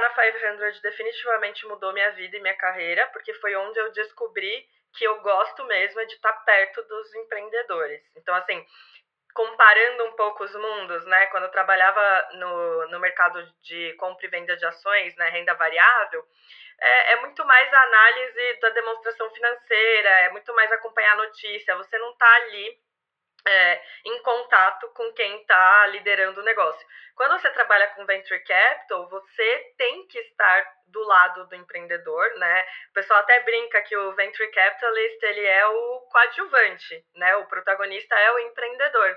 na 500 definitivamente mudou minha vida e minha carreira, porque foi onde eu descobri que eu gosto mesmo de estar perto dos empreendedores. Então, assim, comparando um pouco os mundos, né? Quando eu trabalhava no, no mercado de compra e venda de ações, né, renda variável, é, é, muito mais a análise da demonstração financeira, é muito mais acompanhar a notícia. Você não está ali é, em contato com quem está liderando o negócio. Quando você trabalha com venture capital, você tem que estar do lado do empreendedor, né? O pessoal até brinca que o venture capitalist ele é o coadjuvante, né? O protagonista é o empreendedor.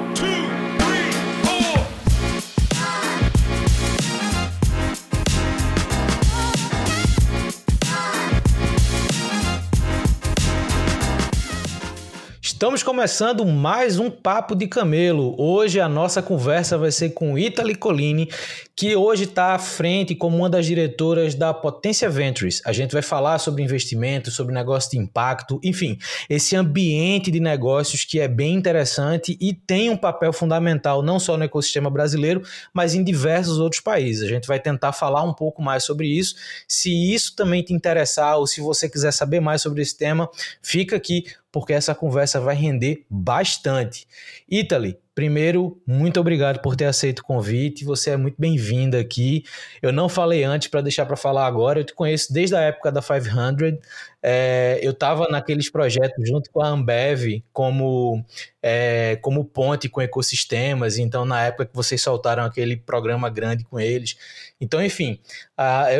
Estamos começando mais um Papo de Camelo. Hoje a nossa conversa vai ser com Italy Colini, que hoje está à frente como uma das diretoras da Potência Ventures. A gente vai falar sobre investimento, sobre negócio de impacto, enfim, esse ambiente de negócios que é bem interessante e tem um papel fundamental não só no ecossistema brasileiro, mas em diversos outros países. A gente vai tentar falar um pouco mais sobre isso. Se isso também te interessar ou se você quiser saber mais sobre esse tema, fica aqui porque essa conversa vai render bastante. Italy, Primeiro, muito obrigado por ter aceito o convite. Você é muito bem-vinda aqui. Eu não falei antes para deixar para falar agora. Eu te conheço desde a época da 500. É, eu estava naqueles projetos junto com a Ambev como, é, como ponte com ecossistemas. Então, na época que vocês soltaram aquele programa grande com eles. Então, enfim,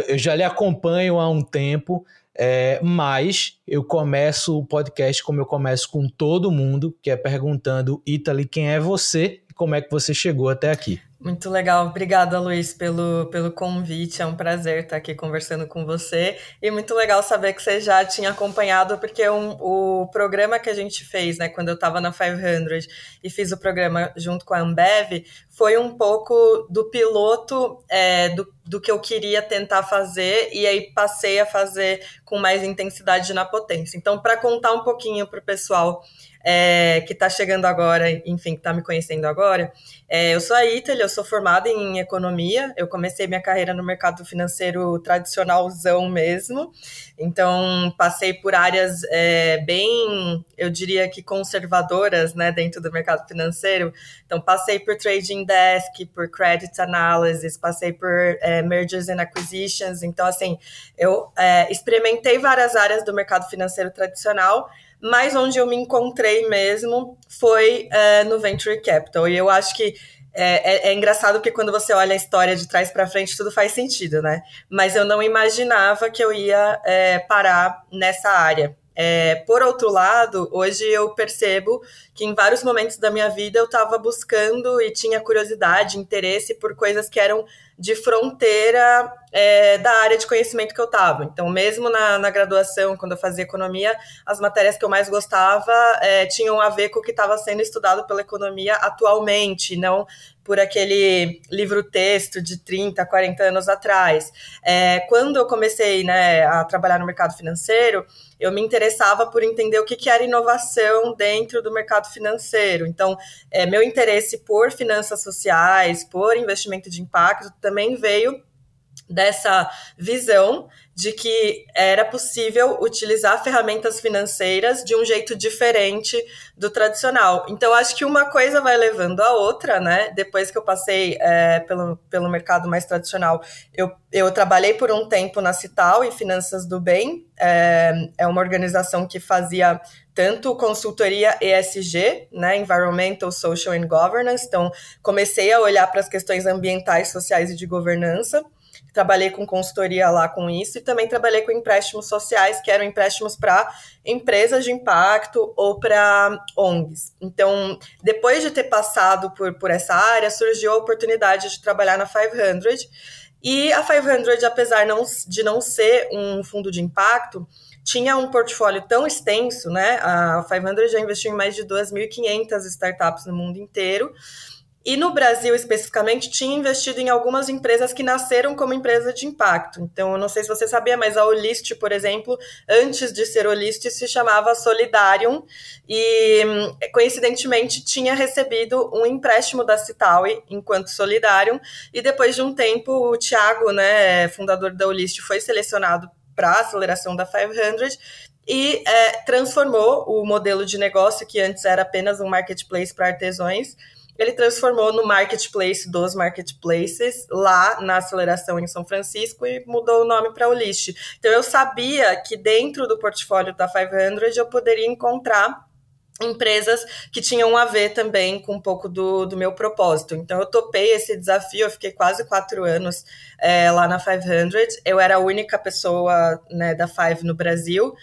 eu já lhe acompanho há um tempo. É, mas eu começo o podcast como eu começo com todo mundo, que é perguntando, Italy, quem é você e como é que você chegou até aqui? Muito legal. Obrigada, Luiz, pelo, pelo convite. É um prazer estar aqui conversando com você. E muito legal saber que você já tinha acompanhado, porque um, o programa que a gente fez, né, quando eu estava na 500 e fiz o programa junto com a Ambev, foi um pouco do piloto é, do, do que eu queria tentar fazer, e aí passei a fazer com mais intensidade na potência. Então, para contar um pouquinho para o pessoal é, que está chegando agora, enfim, que está me conhecendo agora. É, eu sou a Italy, eu sou formada em economia, eu comecei minha carreira no mercado financeiro tradicionalzão mesmo, então passei por áreas é, bem, eu diria que conservadoras, né, dentro do mercado financeiro, então passei por trading desk, por credit analysis, passei por é, mergers and acquisitions, então assim, eu é, experimentei várias áreas do mercado financeiro tradicional, mas onde eu me encontrei mesmo foi é, no Venture Capital. E eu acho que é, é, é, engraçado porque quando você olha a história de trás para frente, tudo faz sentido, né? Mas eu não imaginava que eu ia é, parar nessa área. É, por outro lado, hoje eu percebo que em vários momentos da minha vida eu estava buscando e tinha curiosidade, interesse por coisas que eram de fronteira é, da área de conhecimento que eu estava. Então, mesmo na, na, graduação, quando eu fazia economia, as matérias que eu mais gostava é, tinham a ver com o que estava sendo estudado pela economia atualmente, não por aquele livro-texto de 30, 40 anos atrás. É, quando eu comecei né, a trabalhar no mercado financeiro, eu me interessava por entender o que, que era inovação dentro do mercado financeiro. Então, é, meu interesse por finanças sociais, por investimento de impacto, também veio dessa visão de que era possível utilizar ferramentas financeiras de um jeito diferente do tradicional. Então, acho que uma coisa vai levando a outra, né? Depois que eu passei é, pelo, pelo mercado mais tradicional, eu, eu trabalhei por um tempo na Cital e Finanças do Bem, é, é uma organização que fazia tanto consultoria ESG, né, Environmental, Social and Governance. Então, comecei a olhar para as questões ambientais, sociais e de governança trabalhei com consultoria lá com isso e também trabalhei com empréstimos sociais, que eram empréstimos para empresas de impacto ou para ONGs. Então, depois de ter passado por, por essa área, surgiu a oportunidade de trabalhar na 500. E a 500, apesar não, de não ser um fundo de impacto, tinha um portfólio tão extenso, né? A 500 já investiu em mais de 2.500 startups no mundo inteiro e no Brasil, especificamente, tinha investido em algumas empresas que nasceram como empresa de impacto. Então, eu não sei se você sabia, mas a Olist, por exemplo, antes de ser Olist, se chamava Solidarium e, coincidentemente, tinha recebido um empréstimo da Citaui enquanto Solidarium. E depois de um tempo, o Thiago, né, fundador da Olist, foi selecionado para a aceleração da 500 e é, transformou o modelo de negócio, que antes era apenas um marketplace para artesãos, ele transformou no marketplace dos marketplaces lá na aceleração em São Francisco e mudou o nome para Olist. Então eu sabia que dentro do portfólio da 500 eu poderia encontrar empresas que tinham a ver também com um pouco do, do meu propósito. Então, eu topei esse desafio, eu fiquei quase quatro anos é, lá na 500. Eu era a única pessoa né, da Five no Brasil.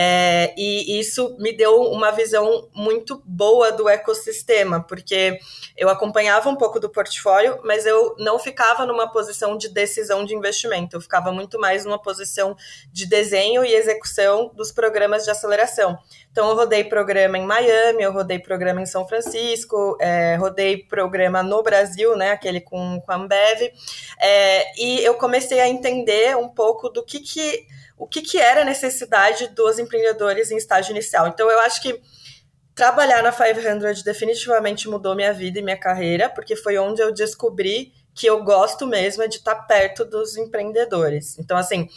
É, e isso me deu uma visão muito boa do ecossistema, porque eu acompanhava um pouco do portfólio, mas eu não ficava numa posição de decisão de investimento, eu ficava muito mais numa posição de desenho e execução dos programas de aceleração. Então, eu rodei programa em Miami, eu rodei programa em São Francisco, é, rodei programa no Brasil, né, aquele com, com a Ambev, é, e eu comecei a entender um pouco do que que o que, que era a necessidade dos empreendedores em estágio inicial. Então, eu acho que trabalhar na 500 definitivamente mudou minha vida e minha carreira, porque foi onde eu descobri que eu gosto mesmo é de estar perto dos empreendedores. Então, assim,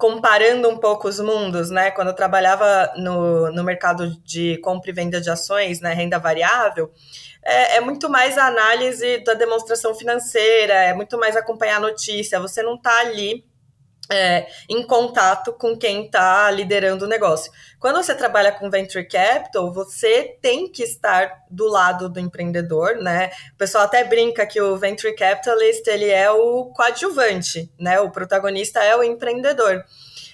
comparando um pouco os mundos, né? Quando eu trabalhava no, no mercado de compra e venda de ações, né, renda variável, é, é, muito mais a análise da demonstração financeira, é muito mais acompanhar a notícia. Você não está ali é, em contato com quem está liderando o negócio. Quando você trabalha com venture capital, você tem que estar do lado do empreendedor, né? O pessoal até brinca que o venture capitalist ele é o coadjuvante, né? O protagonista é o empreendedor.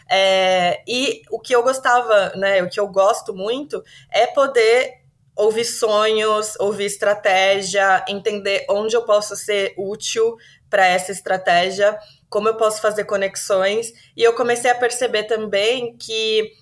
É, e o que eu gostava, né? O que eu gosto muito é poder ouvir sonhos, ouvir estratégia, entender onde eu posso ser útil para essa estratégia como eu posso fazer conexões. E eu comecei a perceber também que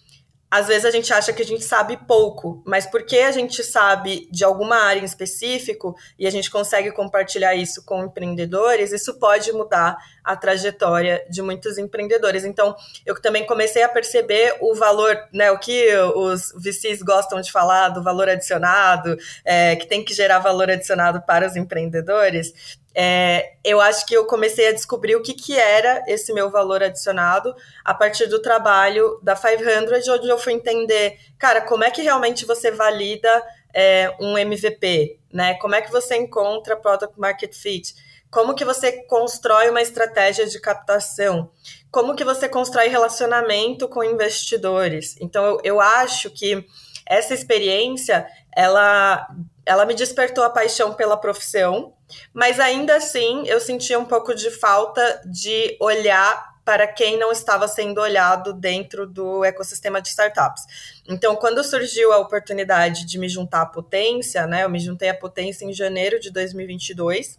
às vezes a gente acha que a gente sabe pouco, mas porque a gente sabe de alguma área em específico e a gente consegue compartilhar isso com empreendedores, isso pode mudar a trajetória de muitos empreendedores. Então, eu também comecei a perceber o valor, né, o que os VCs gostam de falar do valor adicionado, é, que tem que gerar valor adicionado para os empreendedores é, eu acho que eu comecei a descobrir o que, que era esse meu valor adicionado a partir do trabalho da 500, onde eu fui entender, cara, como é que realmente você valida é, um MVP, né? Como é que você encontra product market fit? Como que você constrói uma estratégia de captação? Como que você constrói relacionamento com investidores? Então, eu, eu acho que essa experiência, ela, ela me despertou a paixão pela profissão, mas ainda assim, eu sentia um pouco de falta de olhar para quem não estava sendo olhado dentro do ecossistema de startups. Então, quando surgiu a oportunidade de me juntar à Potência, né, eu me juntei à Potência em janeiro de 2022.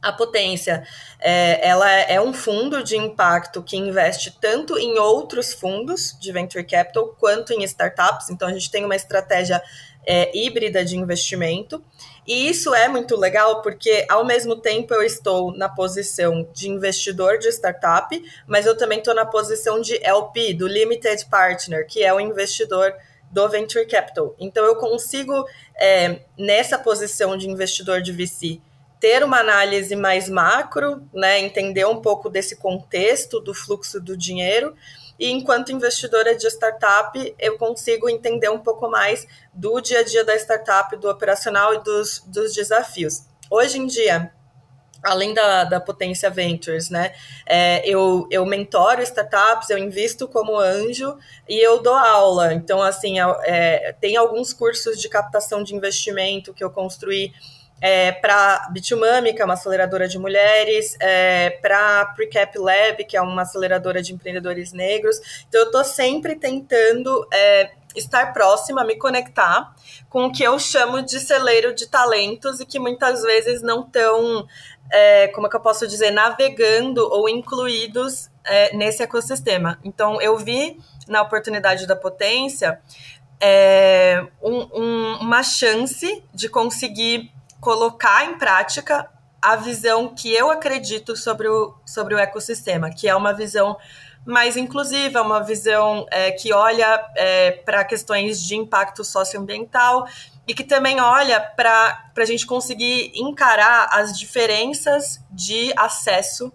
A Potência, é, ela é um fundo de impacto que investe tanto em outros fundos de venture capital quanto em startups. Então, a gente tem uma estratégia é, híbrida de investimento. E isso é muito legal porque, ao mesmo tempo, eu estou na posição de investidor de startup, mas eu também estou na posição de LP, do Limited Partner, que é o investidor do Venture Capital. Então, eu consigo, é, nessa posição de investidor de VC, ter uma análise mais macro, né, entender um pouco desse contexto do fluxo do dinheiro e enquanto investidora de startup, eu consigo entender um pouco mais do dia a dia da startup, do operacional e dos, dos desafios. Hoje em dia, além da, da Potência Ventures, né? É, eu, eu mentoro startups, eu invisto como anjo e eu dou aula. Então, assim, é, tem alguns cursos de captação de investimento que eu construí é, para Bitumami, que é uma aceleradora de mulheres, é, para Precap Lab, que é uma aceleradora de empreendedores negros. Então, eu estou sempre tentando é, estar próxima, me conectar com o que eu chamo de celeiro de talentos e que muitas vezes não estão, é, como é que eu posso dizer, navegando ou incluídos é, nesse ecossistema. Então, eu vi na oportunidade da potência é, um, um, uma chance de conseguir colocar em prática a visão que eu acredito sobre o, sobre o ecossistema, que é uma visão mais inclusiva, uma visão é, que olha é, para questões de impacto socioambiental e que também olha para a gente conseguir encarar as diferenças de acesso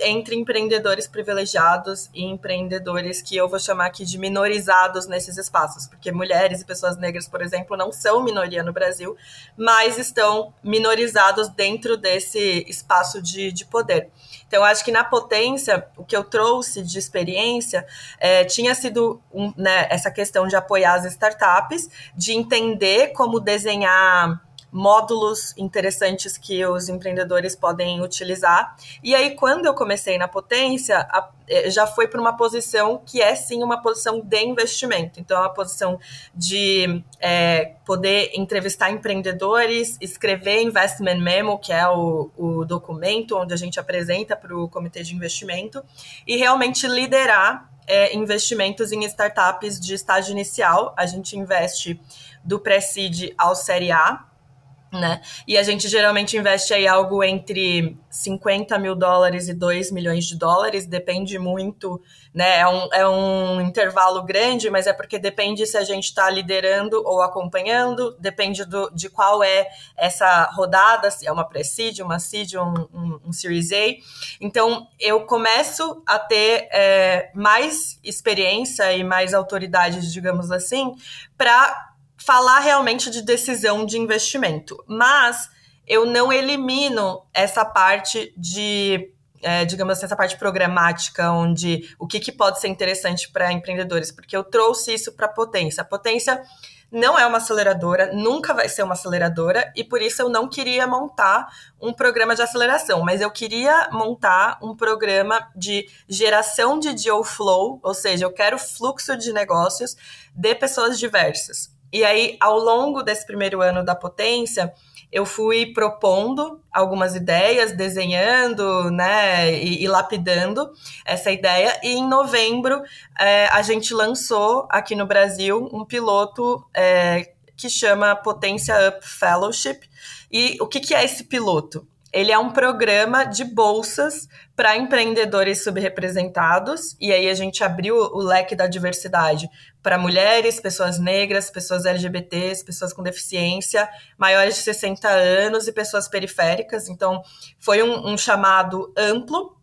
entre empreendedores privilegiados e empreendedores que eu vou chamar aqui de minorizados nesses espaços, porque mulheres e pessoas negras, por exemplo, não são minoria no Brasil, mas estão minorizados dentro desse espaço de, de poder. Então, acho que na potência, o que eu trouxe de experiência é, tinha sido um, né, essa questão de apoiar as startups, de entender como desenhar módulos interessantes que os empreendedores podem utilizar. E aí, quando eu comecei na Potência, a, é, já foi para uma posição que é sim uma posição de investimento. Então, é uma posição de é, poder entrevistar empreendedores, escrever investment memo, que é o, o documento onde a gente apresenta para o comitê de investimento, e realmente liderar é, investimentos em startups de estágio inicial. A gente investe do pré-seed ao série A, né? E a gente geralmente investe aí algo entre 50 mil dólares e 2 milhões de dólares, depende muito, né? É um, é um intervalo grande, mas é porque depende se a gente está liderando ou acompanhando, depende do, de qual é essa rodada, se é uma pre-seed, uma seed, um, um, um, Series A. Então, eu começo a ter é, mais experiência e mais autoridade, digamos assim, para falar realmente de decisão de investimento. Mas eu não elimino essa parte de, é, digamos assim, essa parte programática, onde o que, que pode ser interessante para empreendedores, porque eu trouxe isso para a potência. A potência não é uma aceleradora, nunca vai ser uma aceleradora, e por isso eu não queria montar um programa de aceleração, mas eu queria montar um programa de geração de deal flow, ou seja, eu quero fluxo de negócios de pessoas diversas. E aí, ao longo desse primeiro ano da potência, eu fui propondo algumas ideias, desenhando, né, e, e lapidando essa ideia. E em novembro, é, a gente lançou aqui no Brasil um piloto é, que chama Potência Up Fellowship. E o que, que é esse piloto? Ele é um programa de bolsas para empreendedores subrepresentados, e aí a gente abriu o leque da diversidade para mulheres, pessoas negras, pessoas LGBTs, pessoas com deficiência, maiores de 60 anos e pessoas periféricas. Então, foi um, um chamado amplo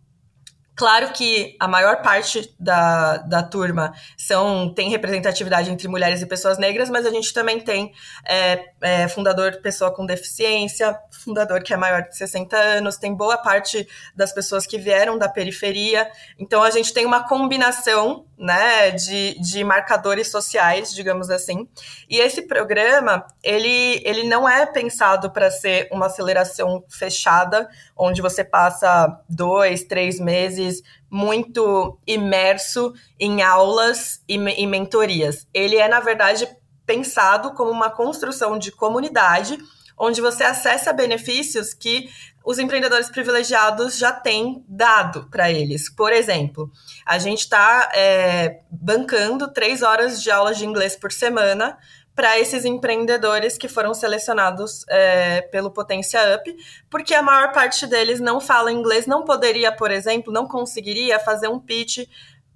Claro que a maior parte da, da turma são tem representatividade entre mulheres e pessoas negras, mas a gente também tem é, é, fundador pessoa com deficiência, fundador que é maior de 60 anos, tem boa parte das pessoas que vieram da periferia. Então a gente tem uma combinação né, de, de marcadores sociais, digamos assim. E esse programa, ele, ele não é pensado para ser uma aceleração fechada, onde você passa dois, três meses muito imerso em aulas e, e mentorias. Ele é, na verdade, pensado como uma construção de comunidade onde você acessa benefícios que os empreendedores privilegiados já têm dado para eles. Por exemplo, a gente está é, bancando três horas de aulas de inglês por semana para esses empreendedores que foram selecionados é, pelo Potência Up, porque a maior parte deles não fala inglês, não poderia, por exemplo, não conseguiria fazer um pitch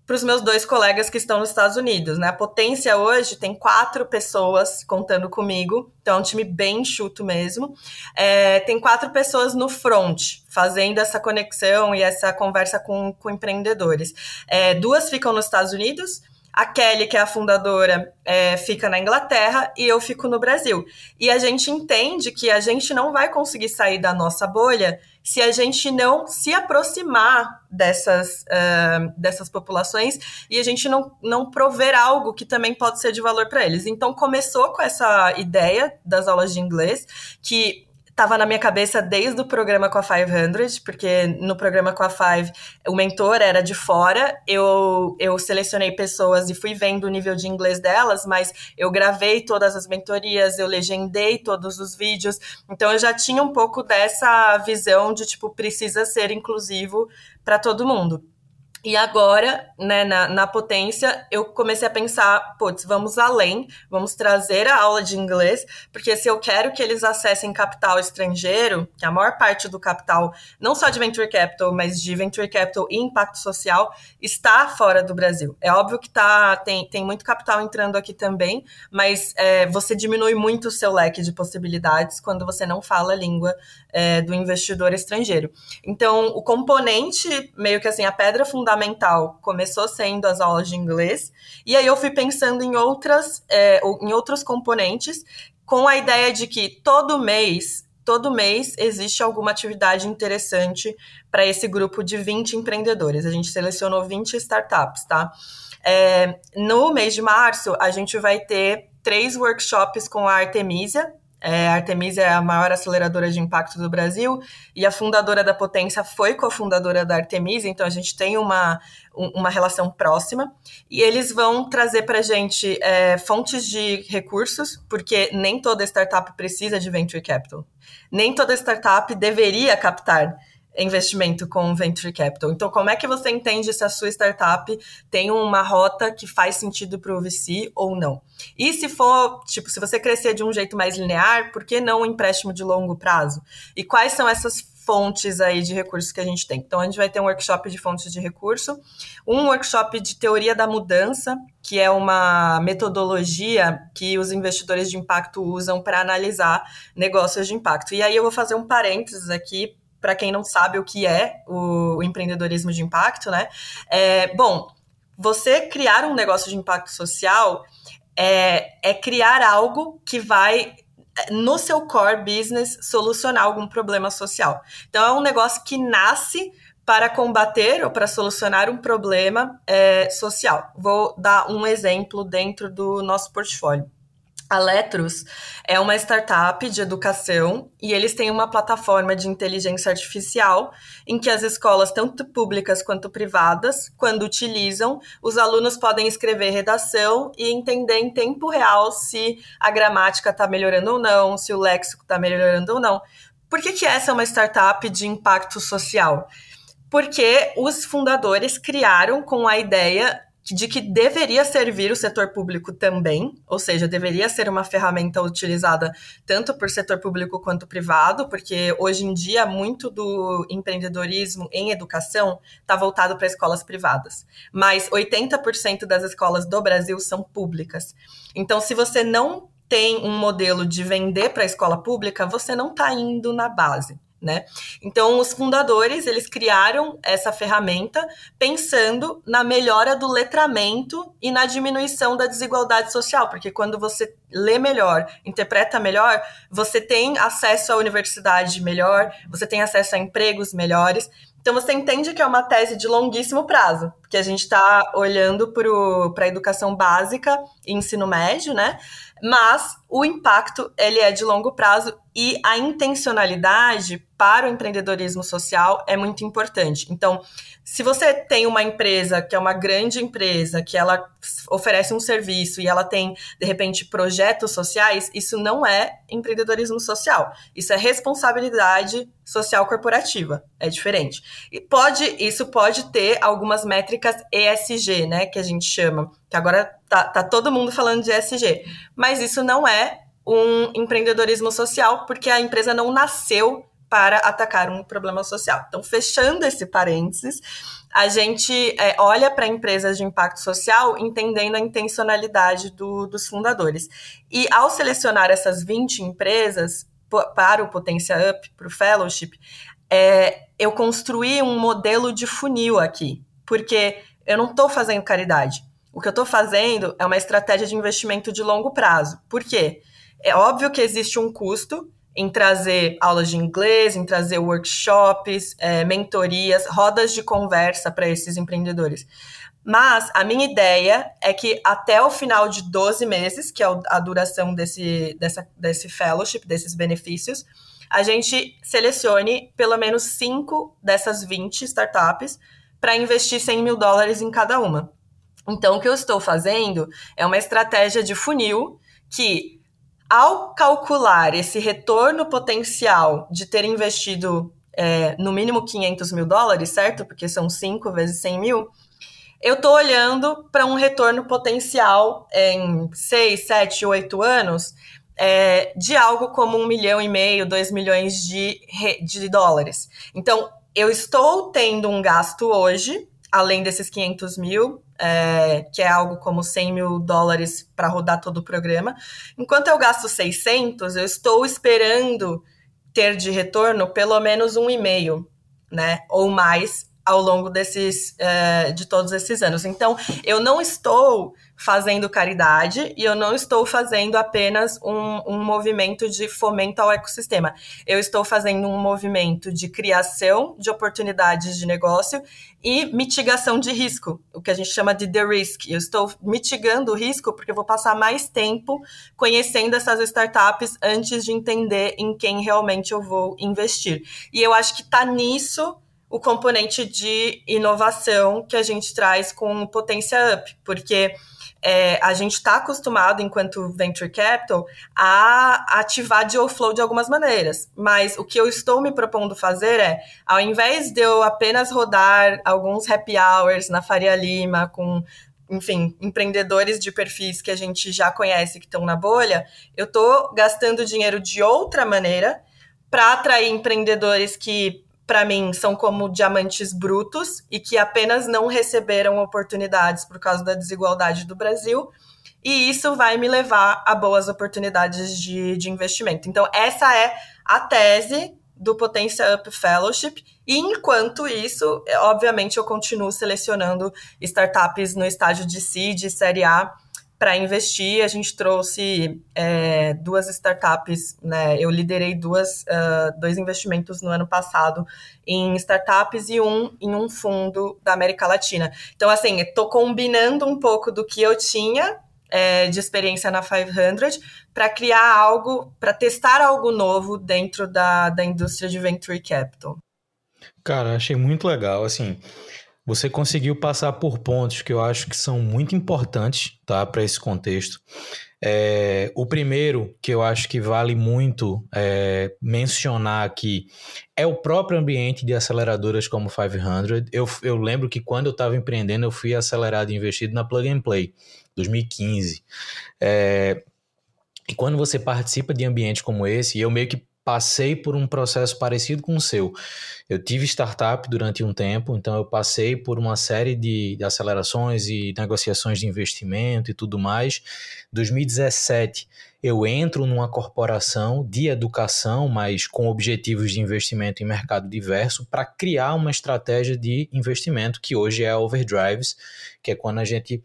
para os meus dois colegas que estão nos Estados Unidos, né? A Potência hoje tem quatro pessoas contando comigo, então é um time bem enxuto mesmo. É, tem quatro pessoas no front, fazendo essa conexão e essa conversa com, com empreendedores. É, duas ficam nos Estados Unidos, a Kelly, que é a fundadora, é, fica na Inglaterra e eu fico no Brasil. E a gente entende que a gente não vai conseguir sair da nossa bolha se a gente não se aproximar dessas, uh, dessas populações e a gente não, não prover algo que também pode ser de valor para eles. Então, começou com essa ideia das aulas de inglês, que estava na minha cabeça desde o programa com a 500, porque no programa com a Five o mentor era de fora. Eu, eu selecionei pessoas e fui vendo o nível de inglês delas, mas eu gravei todas as mentorias, eu legendei todos os vídeos. Então eu já tinha um pouco dessa visão de tipo precisa ser inclusivo para todo mundo. E agora, né, na, na potência, eu comecei a pensar, putz, vamos além, vamos trazer a aula de inglês, porque se eu quero que eles acessem capital estrangeiro, que a maior parte do capital, não só de venture capital, mas de venture capital e impacto social, está fora do Brasil. É óbvio que tá, tem, tem muito capital entrando aqui também, mas é, você diminui muito o seu leque de possibilidades quando você não fala a língua é, do investidor estrangeiro. Então, o componente, meio que assim, a pedra fundamental começou sendo as aulas de inglês, e aí eu fui pensando em outras, é, em outros componentes, com a ideia de que todo mês todo mês existe alguma atividade interessante para esse grupo de 20 empreendedores. A gente selecionou 20 startups, tá? É, no mês de março, a gente vai ter três workshops com a Artemisia, é, a Artemisia é a maior aceleradora de impacto do Brasil e a fundadora da Potência foi cofundadora da Artemisia, então a gente tem uma, uma relação próxima. E eles vão trazer para a gente é, fontes de recursos, porque nem toda startup precisa de venture capital. Nem toda startup deveria captar investimento com venture capital. Então, como é que você entende se a sua startup tem uma rota que faz sentido para o VC ou não? E se for, tipo, se você crescer de um jeito mais linear, por que não um empréstimo de longo prazo? E quais são essas fontes aí de recursos que a gente tem? Então, a gente vai ter um workshop de fontes de recurso, um workshop de teoria da mudança, que é uma metodologia que os investidores de impacto usam para analisar negócios de impacto. E aí eu vou fazer um parênteses aqui para quem não sabe o que é o, empreendedorismo de impacto, né? É, bom, você criar um negócio de impacto social é, é criar algo que vai no seu core business solucionar algum problema social. Então é um negócio que nasce para combater ou para solucionar um problema é, social. Vou dar um exemplo dentro do nosso portfólio. A Letros é uma startup de educação e eles têm uma plataforma de inteligência artificial em que as escolas, tanto públicas quanto privadas, quando utilizam, os alunos podem escrever redação e entender em tempo real se a gramática está melhorando ou não, se o léxico está melhorando ou não. Por que, que essa é uma startup de impacto social? Porque os fundadores criaram com a ideia de que deveria servir o setor público também, ou seja, deveria ser uma ferramenta utilizada tanto por setor público quanto privado, porque hoje em dia muito do empreendedorismo em educação está voltado para escolas privadas, mas 80% das escolas do Brasil são públicas. Então, se você não tem um modelo de vender para a escola pública, você não está indo na base né? Então, os fundadores, eles criaram essa ferramenta pensando na melhora do letramento e na diminuição da desigualdade social, porque quando você lê melhor, interpreta melhor, você tem acesso à universidade melhor, você tem acesso a empregos melhores. Então, você entende que é uma tese de longuíssimo prazo, porque a gente está olhando para a educação básica e ensino médio, né? Mas o impacto ele é de longo prazo e a intencionalidade para o empreendedorismo social é muito importante. Então, se você tem uma empresa que é uma grande empresa, que ela oferece um serviço e ela tem, de repente, projetos sociais, isso não é empreendedorismo social. Isso é responsabilidade social corporativa. É diferente. E pode, isso pode ter algumas métricas ESG, né, que a gente chama, que agora tá, tá todo mundo falando de ESG. Mas isso não é um empreendedorismo social, porque a empresa não nasceu para atacar um problema social. Então, fechando esse parênteses, a gente é, olha para empresas de impacto social entendendo a intencionalidade do, dos fundadores. E ao selecionar essas 20 empresas para o Potência Up, para o Fellowship, é, eu construí um modelo de funil aqui, porque eu não estou fazendo caridade. O que eu estou fazendo é uma estratégia de investimento de longo prazo. Por quê? É óbvio que existe um custo em trazer aulas de inglês, em trazer workshops, é, mentorias, rodas de conversa para esses empreendedores. Mas a minha ideia é que até o final de 12 meses, que é a duração desse, dessa, desse fellowship, desses benefícios, a gente selecione pelo menos 5 dessas 20 startups para investir 100 mil dólares em cada uma. Então, o que eu estou fazendo é uma estratégia de funil que ao calcular esse retorno potencial de ter investido é, no mínimo 500 mil dólares, certo? Porque são 5 vezes 100 mil. Eu estou olhando para um retorno potencial em 6, 7, 8 anos é, de algo como um milhão e meio, dois milhões de, de dólares. Então, eu estou tendo um gasto hoje, além desses 500 mil, é, que é algo como 100 mil dólares para rodar todo o programa. Enquanto eu gasto 600, eu estou esperando ter de retorno pelo menos um e meio, né, ou mais ao longo desses uh, de todos esses anos. Então, eu não estou fazendo caridade e eu não estou fazendo apenas um, um movimento de fomento ao ecossistema. Eu estou fazendo um movimento de criação de oportunidades de negócio e mitigação de risco, o que a gente chama de the risk. Eu estou mitigando o risco porque eu vou passar mais tempo conhecendo essas startups antes de entender em quem realmente eu vou investir. E eu acho que está nisso o componente de inovação que a gente traz com Potência Up, porque é, a gente está acostumado, enquanto Venture Capital, a ativar deal flow de algumas maneiras. Mas o que eu estou me propondo fazer é, ao invés de eu apenas rodar alguns happy hours na Faria Lima com enfim, empreendedores de perfis que a gente já conhece que estão na bolha, eu estou gastando dinheiro de outra maneira para atrair empreendedores que para mim, são como diamantes brutos e que apenas não receberam oportunidades por causa da desigualdade do Brasil. E isso vai me levar a boas oportunidades de, de investimento. Então, essa é a tese do Potência Up Fellowship. E enquanto isso, obviamente, eu continuo selecionando startups no estágio de seed, série A, para investir. A gente trouxe é, duas startups, né? Eu liderei duas, uh, dois investimentos no ano passado em startups e um em um fundo da América Latina. Então, assim, estou combinando um pouco do que eu tinha é, de experiência na 500 para criar algo, para testar algo novo dentro da, da indústria de venture capital. Cara, achei muito legal, assim. Você conseguiu passar por pontos que eu acho que são muito importantes tá, para esse contexto. É, o primeiro, que eu acho que vale muito é, mencionar aqui, é o próprio ambiente de aceleradoras como 500. Eu, eu lembro que quando eu estava empreendendo, eu fui acelerado e investido na Plug and Play, 2015. É, e quando você participa de ambientes como esse, eu meio que passei por um processo parecido com o seu. Eu tive startup durante um tempo, então eu passei por uma série de, de acelerações e negociações de investimento e tudo mais. 2017 eu entro numa corporação de educação, mas com objetivos de investimento em mercado diverso, para criar uma estratégia de investimento que hoje é a Overdrives, que é quando a gente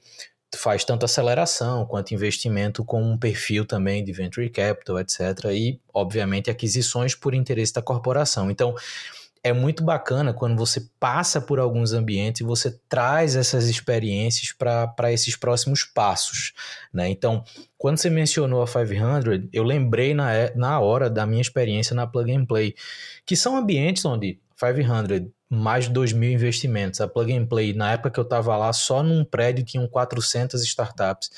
faz tanto aceleração quanto investimento com um perfil também de venture capital, etc. E, obviamente, aquisições por interesse da corporação. Então, é muito bacana quando você passa por alguns ambientes e você traz essas experiências para esses próximos passos. Né? Então, quando você mencionou a 500, eu lembrei na, na hora da minha experiência na Plug and Play, que são ambientes onde 500 mais de 2 mil investimentos. A Plug and Play, na época que eu estava lá, só num prédio tinham 400 startups.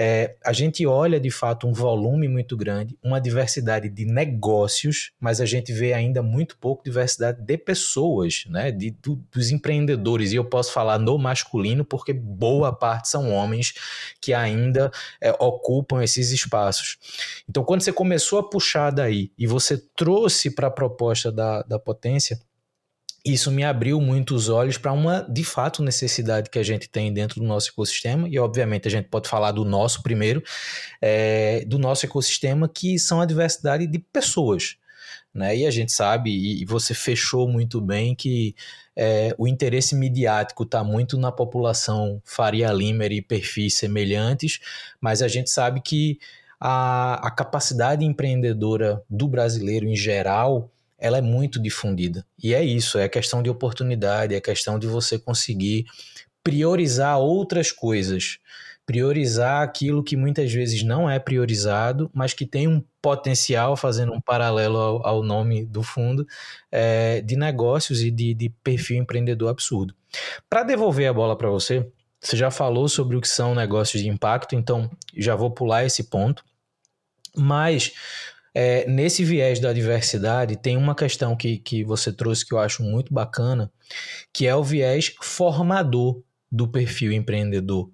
É, a gente olha de fato um volume muito grande, uma diversidade de negócios, mas a gente vê ainda muito pouco diversidade de pessoas, né? De, do, dos empreendedores. E eu posso falar no masculino porque boa parte são homens que ainda é, ocupam esses espaços. Então, quando você começou a puxar daí e você trouxe para a proposta da, da potência isso me abriu muito os olhos para uma, de fato, necessidade que a gente tem dentro do nosso ecossistema, e obviamente a gente pode falar do nosso primeiro, é, do nosso ecossistema, que são a diversidade de pessoas. Né? E a gente sabe, e você fechou muito bem, que é, o interesse midiático está muito na população Faria Limer e perfis semelhantes, mas a gente sabe que a, a capacidade empreendedora do brasileiro em geral ela é muito difundida. E é isso, é questão de oportunidade, é questão de você conseguir priorizar outras coisas, priorizar aquilo que muitas vezes não é priorizado, mas que tem um potencial, fazendo um paralelo ao, ao nome do fundo, é, de negócios e de, de perfil empreendedor absurdo. Para devolver a bola para você, você já falou sobre o que são negócios de impacto, então já vou pular esse ponto, mas é, nesse viés da diversidade, tem uma questão que, que você trouxe que eu acho muito bacana, que é o viés formador do perfil empreendedor.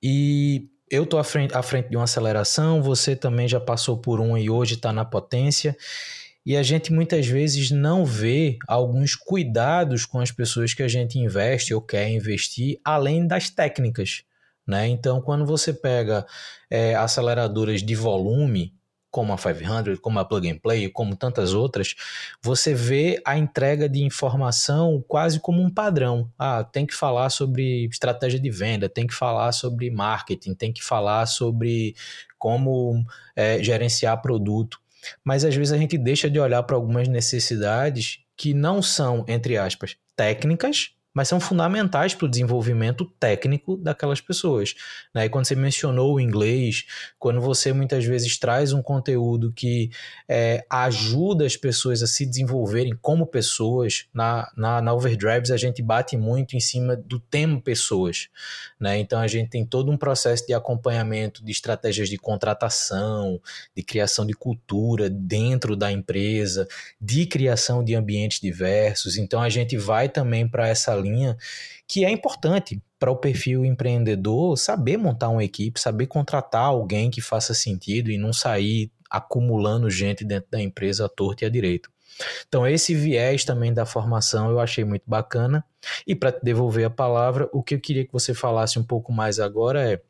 E eu estou à frente, à frente de uma aceleração, você também já passou por uma e hoje está na potência. E a gente muitas vezes não vê alguns cuidados com as pessoas que a gente investe ou quer investir, além das técnicas. Né? Então, quando você pega é, aceleradoras de volume, como a 500, como a Plug and Play, como tantas outras, você vê a entrega de informação quase como um padrão. Ah, tem que falar sobre estratégia de venda, tem que falar sobre marketing, tem que falar sobre como é, gerenciar produto. Mas às vezes a gente deixa de olhar para algumas necessidades que não são, entre aspas, técnicas, mas são fundamentais para o desenvolvimento técnico daquelas pessoas. Né? E quando você mencionou o inglês, quando você muitas vezes traz um conteúdo que é, ajuda as pessoas a se desenvolverem como pessoas, na, na, na Overdrives a gente bate muito em cima do tema pessoas. Né? Então a gente tem todo um processo de acompanhamento de estratégias de contratação, de criação de cultura dentro da empresa, de criação de ambientes diversos. Então a gente vai também para essa linha linha, que é importante para o perfil empreendedor saber montar uma equipe, saber contratar alguém que faça sentido e não sair acumulando gente dentro da empresa à torta e à direito. Então, esse viés também da formação eu achei muito bacana. E para devolver a palavra, o que eu queria que você falasse um pouco mais agora é: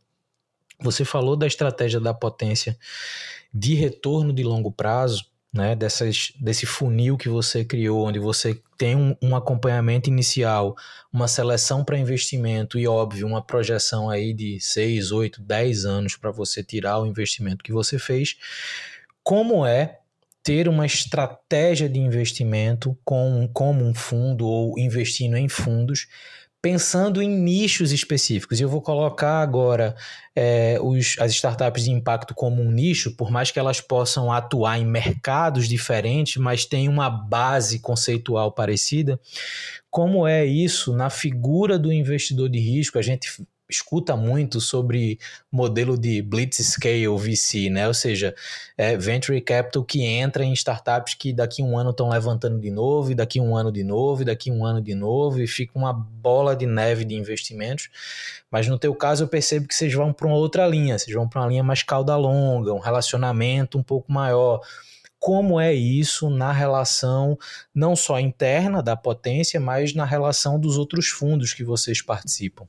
você falou da estratégia da potência de retorno de longo prazo né, dessas, desse funil que você criou, onde você tem um, um acompanhamento inicial, uma seleção para investimento e, óbvio, uma projeção aí de 6, 8, 10 anos para você tirar o investimento que você fez. Como é ter uma estratégia de investimento com, como um fundo ou investindo em fundos pensando em nichos específicos. E eu vou colocar agora é, os, as startups de impacto como um nicho, por mais que elas possam atuar em mercados diferentes, mas tem uma base conceitual parecida. Como é isso na figura do investidor de risco? A gente escuta muito sobre modelo de blitz scale VC, né? Ou seja, é venture capital que entra em startups que daqui um ano estão levantando de novo, e daqui um ano de novo, e daqui um ano de novo, e fica uma bola de neve de investimentos. Mas no teu caso eu percebo que vocês vão para uma outra linha, vocês vão para uma linha mais cauda longa, um relacionamento um pouco maior como é isso na relação não só interna da potência, mas na relação dos outros fundos que vocês participam.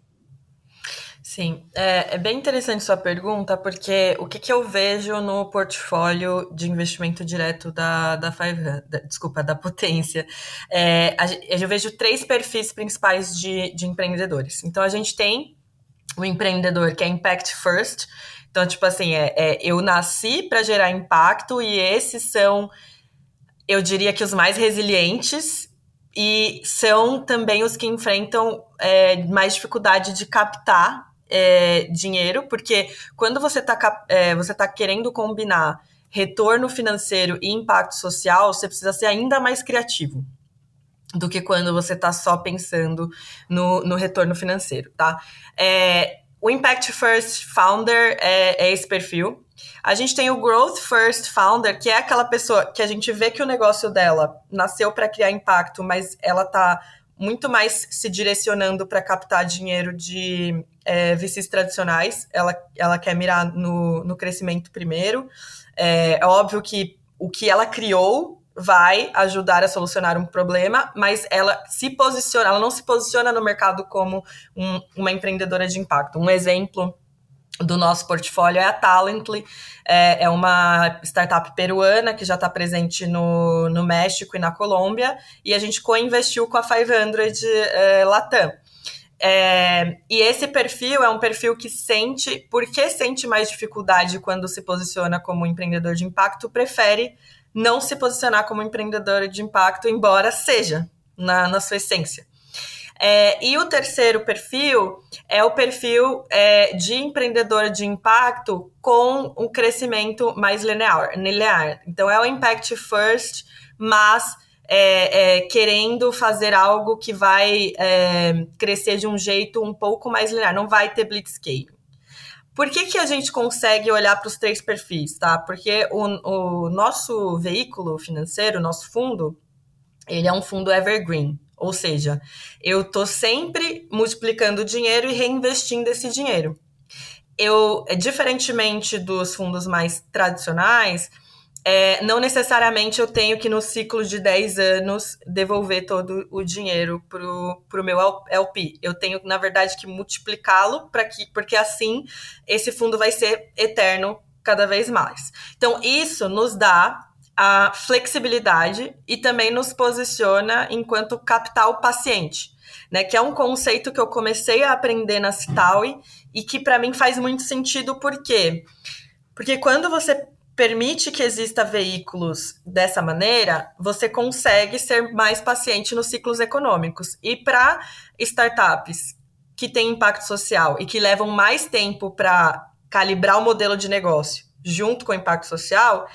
Sim, é, é, bem interessante sua pergunta, porque o que, que eu vejo no portfólio de investimento direto da, da Five, da, desculpa, da Potência? É, a, eu vejo três perfis principais de, de empreendedores. Então, a gente tem o empreendedor que é Impact First. Então, tipo assim, é, é eu nasci para gerar impacto e esses são, eu diria que os mais resilientes e são também os que enfrentam é, mais dificuldade de captar é, dinheiro, porque quando você está é, você tá querendo combinar retorno financeiro e impacto social, você precisa ser ainda mais criativo do que quando você está só pensando no, no retorno financeiro, tá? É, o Impact First Founder é, é, esse perfil. A gente tem o Growth First Founder, que é aquela pessoa que a gente vê que o negócio dela nasceu para criar impacto, mas ela está muito mais se direcionando para captar dinheiro de é, VCs tradicionais, ela, ela quer mirar no, no crescimento primeiro. É, é óbvio que o que ela criou vai ajudar a solucionar um problema, mas ela se posiciona, ela não se posiciona no mercado como um, uma empreendedora de impacto. Um exemplo do nosso portfólio é a Talently, é, é uma startup peruana que já está presente no, no México e na Colômbia, e a gente co-investiu com a 500 é, Latam. É, e esse perfil é um perfil que sente, porque sente mais dificuldade quando se posiciona como empreendedor de impacto, prefere não se posicionar como empreendedor de impacto, embora seja na, na sua essência. É, e o terceiro perfil é o perfil é, de empreendedor de impacto com um crescimento mais linear. linear. Então, é o impact first, mas é, é, querendo fazer algo que vai é, crescer de um jeito um pouco mais linear, não vai ter blitzscaling. Por que, que a gente consegue olhar para os três perfis, tá? Porque o, o nosso veículo financeiro, nosso fundo, ele é um fundo evergreen. Ou seja, eu tô sempre multiplicando o dinheiro e reinvestindo esse dinheiro. Eu, diferentemente dos fundos mais tradicionais, é, não necessariamente eu tenho que, no ciclo de 10 anos, devolver todo o dinheiro para o meu LP. Eu tenho, na verdade, que multiplicá-lo que, porque assim esse fundo vai ser eterno cada vez mais. Então, isso nos dá a flexibilidade e também nos posiciona enquanto capital paciente. Né, que é um conceito que eu comecei a aprender na Citaui e que para mim faz muito sentido, por quê? Porque quando você permite que exista veículos dessa maneira, você consegue ser mais paciente nos ciclos econômicos. E para startups que têm impacto social e que levam mais tempo para calibrar o modelo de negócio junto com o impacto social,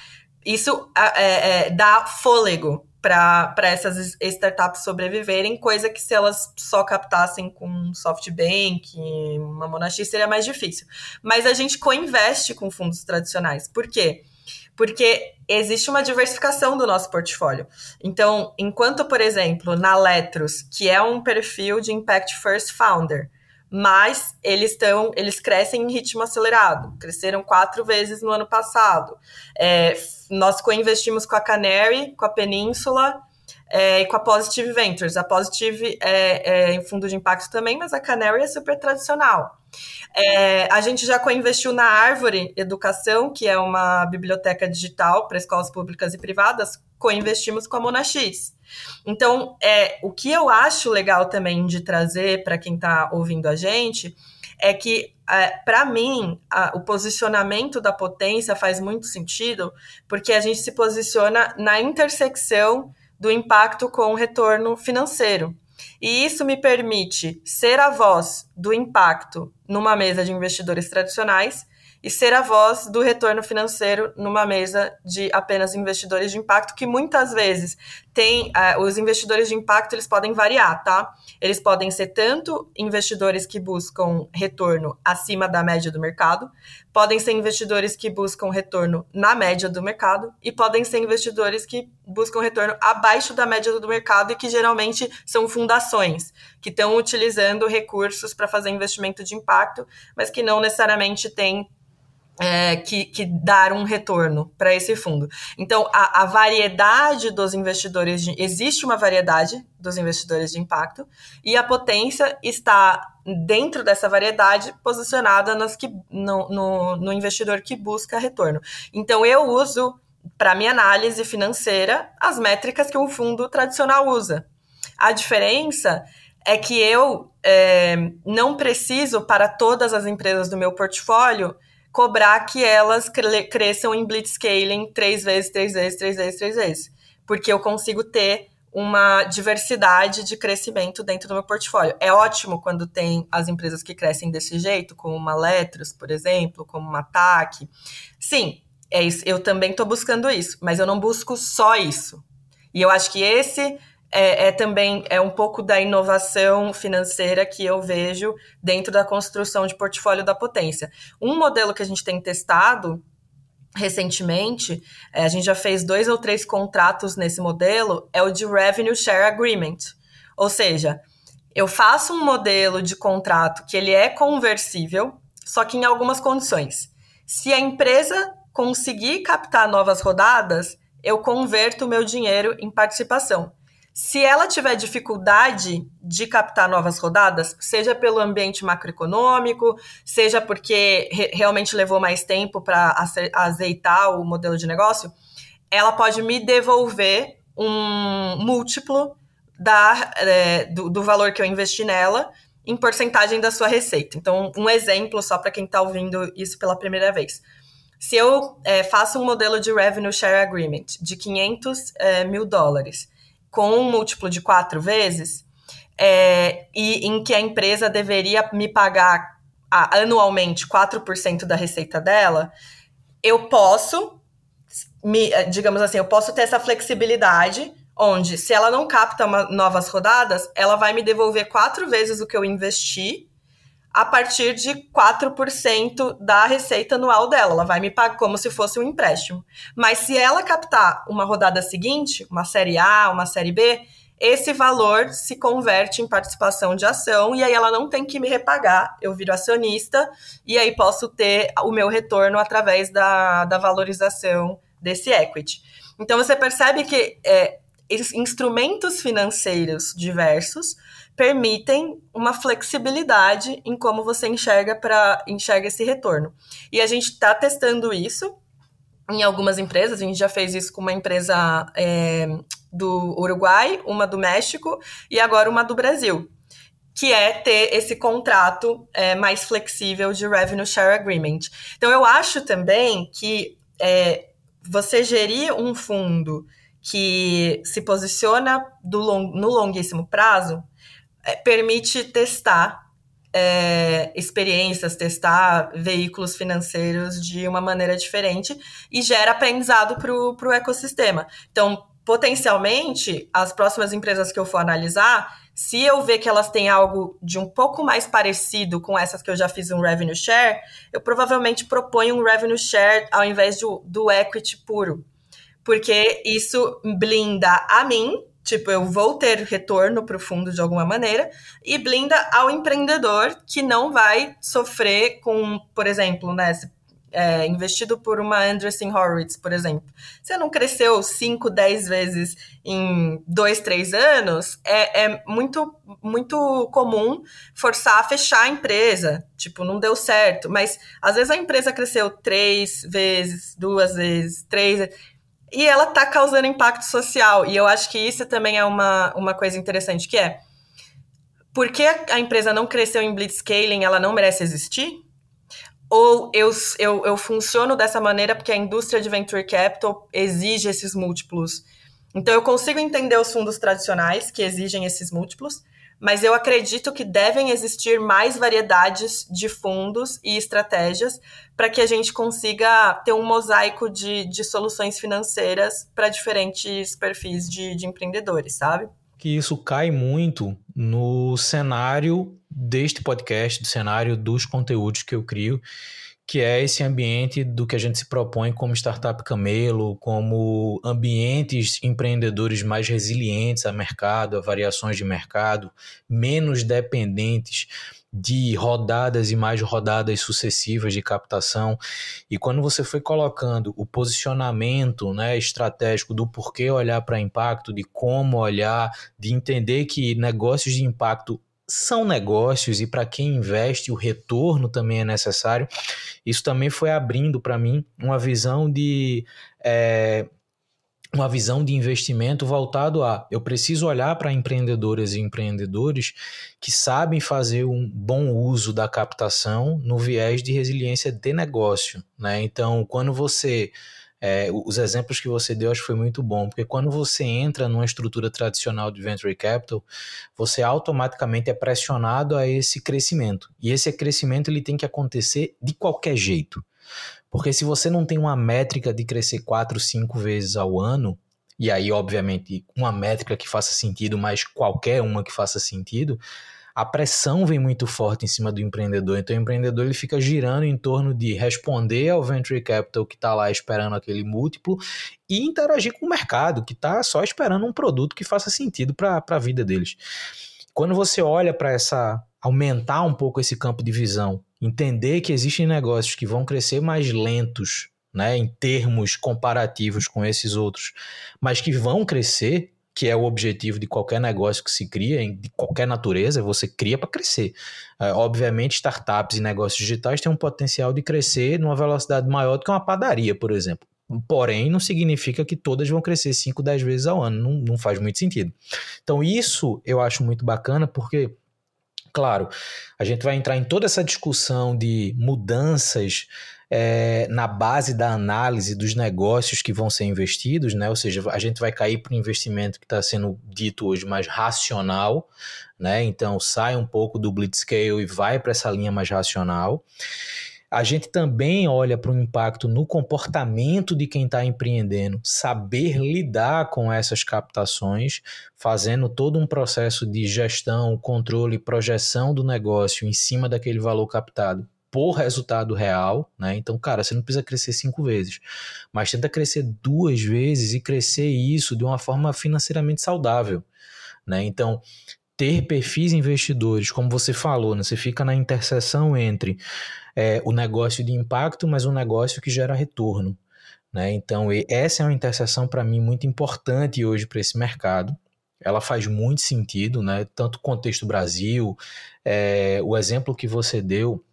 isso é, é, dá fôlego para essas startups sobreviverem, coisa que se elas só captassem com SoftBank, uma Monax, seria mais difícil. Mas a gente co-investe com fundos tradicionais. Por quê? Porque existe uma diversificação do nosso portfólio. Então, enquanto, por exemplo, na Letros, que é um perfil de Impact First Founder, mas eles estão, eles crescem em ritmo acelerado, cresceram quatro vezes no ano passado. É, nós co-investimos com a Canary, com a Península é, e com a Positive Ventures. A Positive é, é em fundo de impacto também, mas a Canary é super tradicional. É, a gente já co-investiu na Árvore Educação, que é uma biblioteca digital para escolas públicas e privadas, co-investimos com a Monax. Então, é, o que eu acho legal também de trazer para quem está ouvindo a gente é que, é, para mim, a, o posicionamento da potência faz muito sentido, porque a gente se posiciona na intersecção do impacto com o retorno financeiro. E isso me permite ser a voz do impacto numa mesa de investidores tradicionais e ser a voz do retorno financeiro numa mesa de apenas investidores de impacto, que muitas vezes tem uh, os investidores de impacto eles podem variar, tá? Eles podem ser tanto investidores que buscam retorno acima da média do mercado, podem ser investidores que buscam retorno na média do mercado e podem ser investidores que buscam retorno abaixo da média do mercado e que geralmente são fundações que estão utilizando recursos para fazer investimento de impacto, mas que não necessariamente têm é, que, que, dar um retorno para esse fundo. Então, a, a, variedade dos investidores, de, existe uma variedade dos investidores de impacto, e a potência está dentro dessa variedade posicionada nas que, no, no, no investidor que busca retorno. Então, eu uso, para minha análise financeira, as métricas que um fundo tradicional usa. A diferença é que eu é, não preciso, para todas as empresas do meu portfólio, cobrar que elas cresçam em blitzscaling três vezes, três vezes, três vezes, três vezes. Porque eu consigo ter uma diversidade de crescimento dentro do meu portfólio. É ótimo quando tem as empresas que crescem desse jeito, como uma Letros, por exemplo, como uma TAC. Sim, é isso, eu também estou buscando isso, mas eu não busco só isso. E eu acho que esse é, é, também é um pouco da inovação financeira que eu vejo dentro da construção de portfólio da potência. Um modelo que a gente tem testado recentemente, é, a gente já fez dois ou três contratos nesse modelo, é o de Revenue Share Agreement. Ou seja, eu faço um modelo de contrato que ele é conversível, só que em algumas condições. Se a empresa conseguir captar novas rodadas, eu converto o meu dinheiro em participação. Se ela tiver dificuldade de captar novas rodadas, seja pelo ambiente macroeconômico, seja porque re realmente levou mais tempo para azeitar o modelo de negócio, ela pode me devolver um múltiplo da, é, do, do valor que eu investi nela em porcentagem da sua receita. Então, um exemplo só para quem está ouvindo isso pela primeira vez. Se eu é, faço um modelo de Revenue Share Agreement de 500 é, mil dólares com um múltiplo de quatro vezes, é, e em que a empresa deveria me pagar a, anualmente 4% da receita dela, eu posso, me, digamos assim, eu posso ter essa flexibilidade, onde se ela não capta uma, novas rodadas, ela vai me devolver quatro vezes o que eu investi a partir de 4% da receita anual dela. Ela vai me pagar como se fosse um empréstimo. Mas se ela captar uma rodada seguinte, uma série A, uma série B, esse valor se converte em participação de ação e aí ela não tem que me repagar, eu viro acionista e aí posso ter o meu retorno através da, da valorização desse equity. Então você percebe que é, instrumentos financeiros diversos permitem uma flexibilidade em como você enxerga para enxerga esse retorno. E a gente está testando isso em algumas empresas. A gente já fez isso com uma empresa é, do Uruguai, uma do México e agora uma do Brasil, que é ter esse contrato é, mais flexível de revenue share agreement. Então eu acho também que é, você gerir um fundo que se posiciona long, no longuíssimo prazo permite testar é, experiências, testar veículos financeiros de uma maneira diferente e gera aprendizado para o ecossistema. Então, potencialmente, as próximas empresas que eu for analisar, se eu ver que elas têm algo de um pouco mais parecido com essas que eu já fiz um revenue share, eu provavelmente proponho um revenue share ao invés do, do equity puro. Porque isso blinda a mim Tipo, eu vou ter retorno para o fundo de alguma maneira e blinda ao empreendedor que não vai sofrer com, por exemplo, né, é, investido por uma Andreessen Horowitz, por exemplo. Você não cresceu 5, 10 vezes em 2, 3 anos, é, é, muito, muito comum forçar a fechar a empresa. Tipo, não deu certo. Mas às vezes a empresa cresceu três vezes, duas vezes, três vezes e ela está causando impacto social. E eu acho que isso também é uma, uma coisa interessante, que é porque a empresa não cresceu em blitzscaling, ela não merece existir? Ou eu, eu, eu funciono dessa maneira porque a indústria de venture capital exige esses múltiplos? Então eu consigo entender os fundos tradicionais que exigem esses múltiplos, mas eu acredito que devem existir mais variedades de fundos e estratégias para que a gente consiga ter um mosaico de, de soluções financeiras para diferentes perfis de, de empreendedores, sabe? Que isso cai muito no cenário deste podcast, do cenário dos conteúdos que eu crio que é esse ambiente do que a gente se propõe como startup camelo, como ambientes empreendedores mais resilientes a mercado, a variações de mercado, menos dependentes de rodadas e mais rodadas sucessivas de captação. E quando você foi colocando o posicionamento né, estratégico do porquê olhar para impacto, de como olhar, de entender que negócios de impacto são negócios e para quem investe o retorno também é necessário. Isso também foi abrindo para mim uma visão de é, uma visão de investimento voltado a eu preciso olhar para empreendedoras e empreendedores que sabem fazer um bom uso da captação no viés de resiliência de negócio, né? Então, quando você é, os exemplos que você deu acho que foi muito bom, porque quando você entra numa estrutura tradicional de venture capital, você automaticamente é pressionado a esse crescimento. E esse crescimento ele tem que acontecer de qualquer jeito. Porque se você não tem uma métrica de crescer quatro, cinco vezes ao ano, e aí, obviamente, uma métrica que faça sentido, mas qualquer uma que faça sentido, a pressão vem muito forte em cima do empreendedor. Então, o empreendedor ele fica girando em torno de responder ao venture capital que está lá esperando aquele múltiplo e interagir com o mercado que está só esperando um produto que faça sentido para a vida deles. Quando você olha para essa aumentar um pouco esse campo de visão, entender que existem negócios que vão crescer mais lentos, né, em termos comparativos com esses outros, mas que vão crescer que é o objetivo de qualquer negócio que se cria, de qualquer natureza, você cria para crescer. É, obviamente, startups e negócios digitais têm um potencial de crescer numa velocidade maior do que uma padaria, por exemplo. Porém, não significa que todas vão crescer 5, 10 vezes ao ano, não, não faz muito sentido. Então, isso eu acho muito bacana, porque claro, a gente vai entrar em toda essa discussão de mudanças é, na base da análise dos negócios que vão ser investidos, né? Ou seja, a gente vai cair para o investimento que está sendo dito hoje mais racional, né? Então sai um pouco do blitzscale e vai para essa linha mais racional. a gente também olha para o impacto no comportamento de quem está empreendendo, saber lidar com essas captações, fazendo todo um processo de gestão, controle, projeção do negócio em cima daquele valor captado por resultado real, né? Então, cara, você não precisa crescer cinco vezes, mas tenta crescer duas vezes e crescer isso de uma forma financeiramente saudável, né? Então, ter perfis investidores, como você falou, né? Você fica na interseção entre é, o negócio de impacto, mas um negócio que gera retorno, né? Então, essa é uma interseção para mim muito importante hoje para esse mercado ela faz muito sentido, né? Tanto o contexto Brasil, é, o exemplo que você deu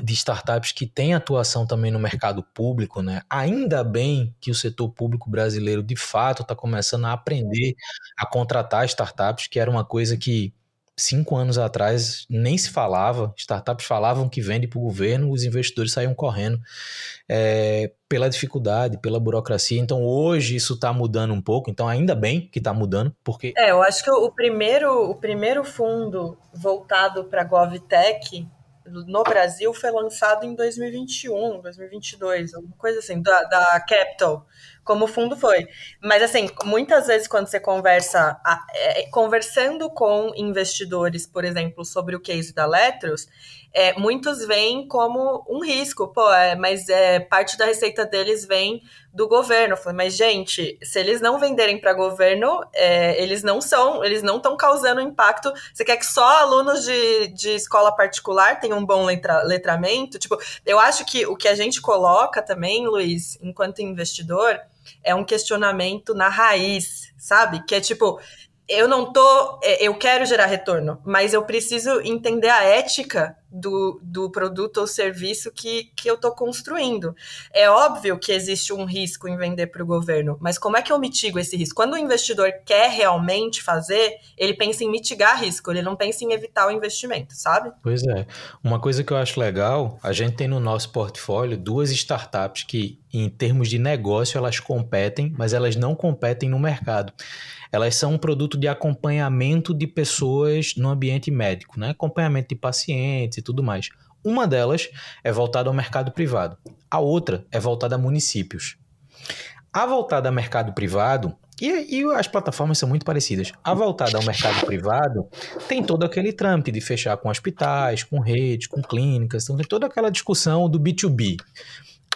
de startups que têm atuação também no mercado público, né? Ainda bem que o setor público brasileiro de fato está começando a aprender a contratar startups, que era uma coisa que cinco anos atrás nem se falava. Startups falavam que vende para o governo, os investidores saíam correndo é, pela dificuldade, pela burocracia. Então hoje isso está mudando um pouco. Então ainda bem que está mudando, porque é, eu acho que o primeiro o primeiro fundo voltado para GovTech no Brasil foi lançado em 2021, 2022, alguma coisa assim, da, da Capital, como o fundo foi. Mas, assim, muitas vezes quando você conversa, é, conversando com investidores, por exemplo, sobre o case da Letros, é, muitos veem como um risco, pô, é, mas é, parte da receita deles vem do governo. Eu falei, mas gente, se eles não venderem para governo, é, eles não são, eles não estão causando impacto. Você quer que só alunos de, de escola particular tenham um bom letra, letramento? Tipo, eu acho que o que a gente coloca também, Luiz, enquanto investidor, é um questionamento na raiz, sabe? Que é tipo, eu não tô. É, eu quero gerar retorno, mas eu preciso entender a ética do, do produto ou serviço que, que eu estou construindo. É óbvio que existe um risco em vender para o governo, mas como é que eu mitigo esse risco? Quando o investidor quer realmente fazer, ele pensa em mitigar risco, ele não pensa em evitar o investimento, sabe? Pois é. Uma coisa que eu acho legal, a gente tem no nosso portfólio duas startups que, em termos de negócio, elas competem, mas elas não competem no mercado elas são um produto de acompanhamento de pessoas no ambiente médico, né? acompanhamento de pacientes e tudo mais. Uma delas é voltada ao mercado privado, a outra é voltada a municípios. A voltada ao mercado privado, e, e, as plataformas são muito parecidas. A voltada ao mercado privado tem todo aquele trâmite de fechar com hospitais, com redes, com clínicas, então tem toda aquela discussão do B2B.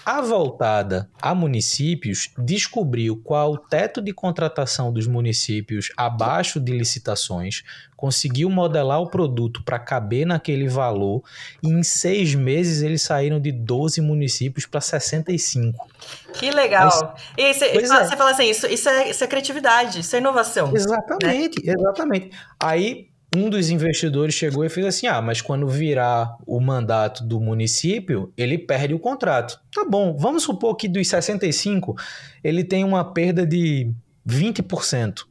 A voltada a municípios descobriu qual o teto de contratação dos municípios abaixo de licitações, conseguiu modelar o produto para caber naquele valor e em seis meses eles saíram de 12 municípios para 65. Que legal! Mas, e você, é. fala assim, isso, isso, é, isso é criatividade, isso é inovação. Exatamente, né? exatamente. Aí um dos investidores chegou e fez assim: ah, mas quando virar o mandato do município, ele perde o contrato. Tá bom, vamos supor que dos 65 ele tem uma perda de 20%.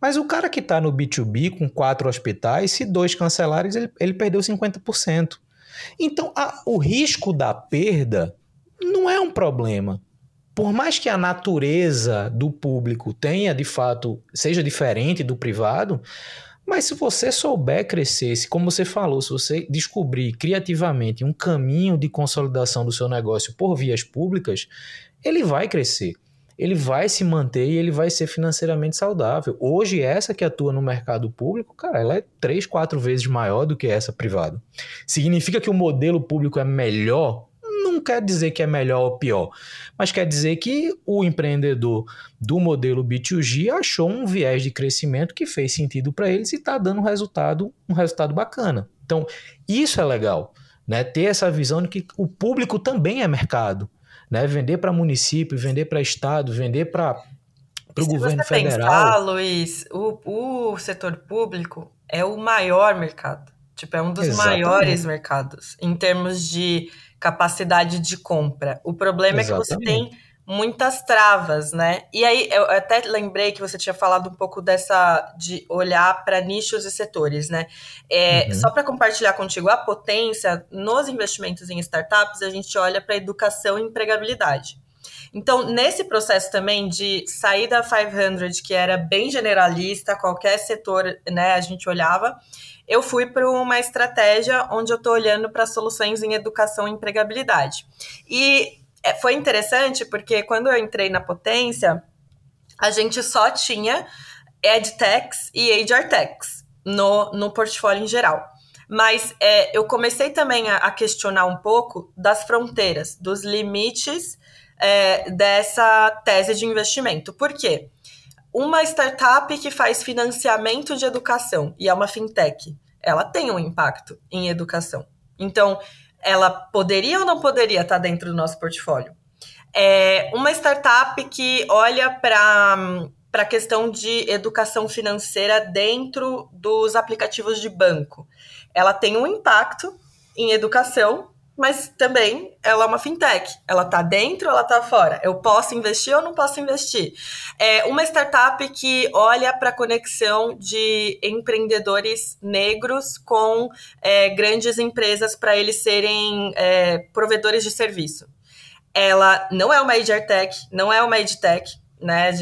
Mas o cara que está no B2B com quatro hospitais, se dois cancelarem, ele, ele perdeu 50%. Então, a, o risco da perda não é um problema. Por mais que a natureza do público tenha, de fato, seja diferente do privado, mas se você souber crescer, se, como você falou, se você descobrir criativamente um caminho de consolidação do seu negócio por vias públicas, ele vai crescer. Ele vai se manter e ele vai ser financeiramente saudável. Hoje, essa que atua no mercado público, cara, ela é três, quatro vezes maior do que essa privada. Significa que o modelo público é melhor? Não quer dizer que é melhor ou pior, mas quer dizer que o empreendedor do modelo B2G achou um viés de crescimento que fez sentido para eles e está dando um resultado, um resultado bacana. Então, isso é legal, né? Ter essa visão de que o público também é mercado, né? Vender para município, vender para estado, vender para o governo você federal. Pensar, Luiz, o, o setor público é o maior mercado. Tipo, é um dos Exatamente. maiores mercados em termos de capacidade de compra. O problema Exatamente. é que você tem muitas travas, né? E aí eu até lembrei que você tinha falado um pouco dessa de olhar para nichos e setores, né? É, uhum. Só para compartilhar contigo a potência nos investimentos em startups, a gente olha para educação e empregabilidade. Então, nesse processo também de sair da 500, que era bem generalista, qualquer setor, né, a gente olhava, eu fui para uma estratégia onde eu estou olhando para soluções em educação e empregabilidade. E é, foi interessante porque quando eu entrei na Potência, a gente só tinha EdTechs e HRTechs no, no portfólio em geral. Mas é, eu comecei também a, a, questionar um pouco das fronteiras, dos limites é, dessa tese de investimento. Por quê? Uma startup que faz financiamento de educação e é uma fintech, ela tem um impacto em educação. Então, ela poderia ou não poderia estar dentro do nosso portfólio? É uma startup que olha para para a questão de educação financeira dentro dos aplicativos de banco ela tem um impacto em educação, mas também ela é uma fintech. Ela está dentro ela está fora? Eu posso investir ou não posso investir? É uma startup que olha para a conexão de empreendedores negros com é, grandes empresas para eles serem é, provedores de serviço. Ela não é uma EdTech, não é uma EdTech, né,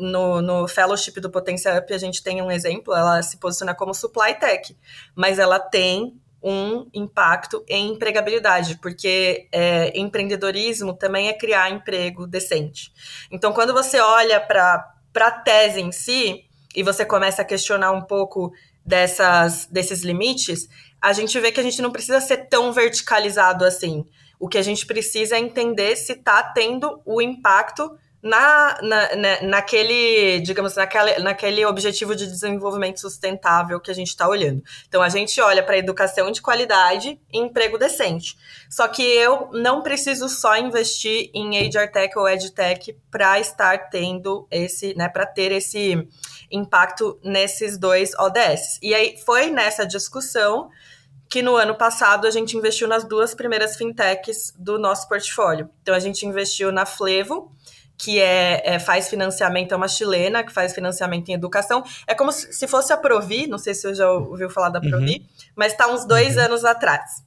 no, no fellowship do Potência Up a gente tem um exemplo, ela se posiciona como supply tech, mas ela tem um impacto em empregabilidade, porque é, empreendedorismo também é criar emprego decente. Então, quando você olha para a tese em si e você começa a questionar um pouco dessas, desses limites, a gente vê que a gente não precisa ser tão verticalizado assim. O que a gente precisa é entender se está tendo o impacto na, na, na, naquele, digamos, naquele, naquele objetivo de desenvolvimento sustentável que a gente está olhando. Então, a gente olha para educação de qualidade e emprego decente. Só que eu não preciso só investir em HR Tech ou EdTech para estar tendo esse, né, para ter esse impacto nesses dois ODS. E aí foi nessa discussão que no ano passado a gente investiu nas duas primeiras fintechs do nosso portfólio. Então a gente investiu na Flevo, que é, é, faz financiamento, é uma chilena que faz financiamento em educação. É como se fosse a Provi, não sei se você já ouviu falar da Provi, uhum. mas está uns dois uhum. anos atrás,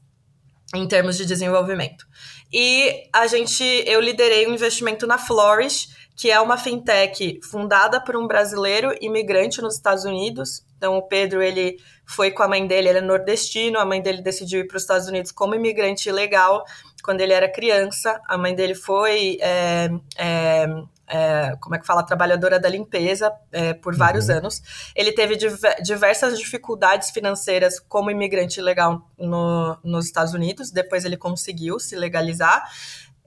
em termos de desenvolvimento. E a gente, eu liderei o um investimento na Flourish, que é uma fintech fundada por um brasileiro imigrante nos Estados Unidos. Então, o Pedro, ele foi com a mãe dele, ele é nordestino, a mãe dele decidiu ir para os Estados Unidos como imigrante legal quando ele era criança. A mãe dele foi, é, é, é, como é que fala, trabalhadora da limpeza é, por uhum. vários anos. Ele teve diversas dificuldades financeiras como imigrante legal no, nos Estados Unidos. Depois ele conseguiu se legalizar.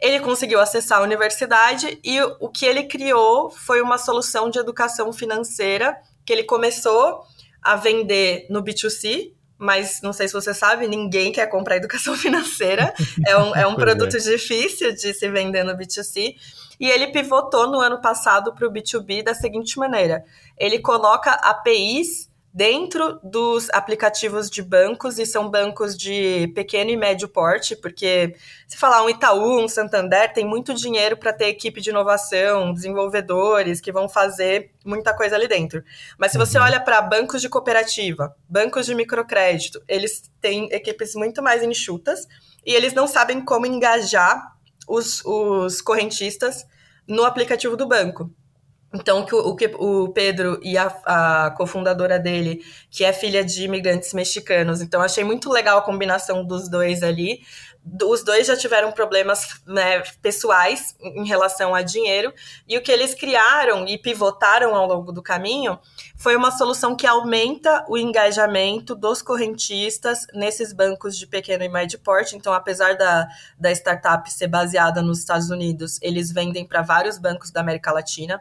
Ele conseguiu acessar a universidade e o que ele criou foi uma solução de educação financeira que ele começou a vender no B2C, mas não sei se você sabe, ninguém quer comprar educação financeira. É um, é um produto é. difícil de se vender no B2C. E ele pivotou no ano passado para o B2B da seguinte maneira: ele coloca APIs dentro dos aplicativos de bancos, e são bancos de pequeno e médio porte, porque se falar um Itaú, um Santander, tem muito dinheiro para ter equipe de inovação, desenvolvedores que vão fazer muita coisa ali dentro. Mas se você uhum. olha para bancos de cooperativa, bancos de microcrédito, eles têm equipes muito mais enxutas e eles não sabem como engajar os, os correntistas no aplicativo do banco. Então, o que o Pedro e a, a cofundadora dele, que é filha de imigrantes mexicanos, então achei muito legal a combinação dos dois ali. Os dois já tiveram problemas né, pessoais em relação a dinheiro, e o que eles criaram e pivotaram ao longo do caminho foi uma solução que aumenta o engajamento dos correntistas nesses bancos de pequeno e médio porte. Então, apesar da, da startup ser baseada nos Estados Unidos, eles vendem para vários bancos da América Latina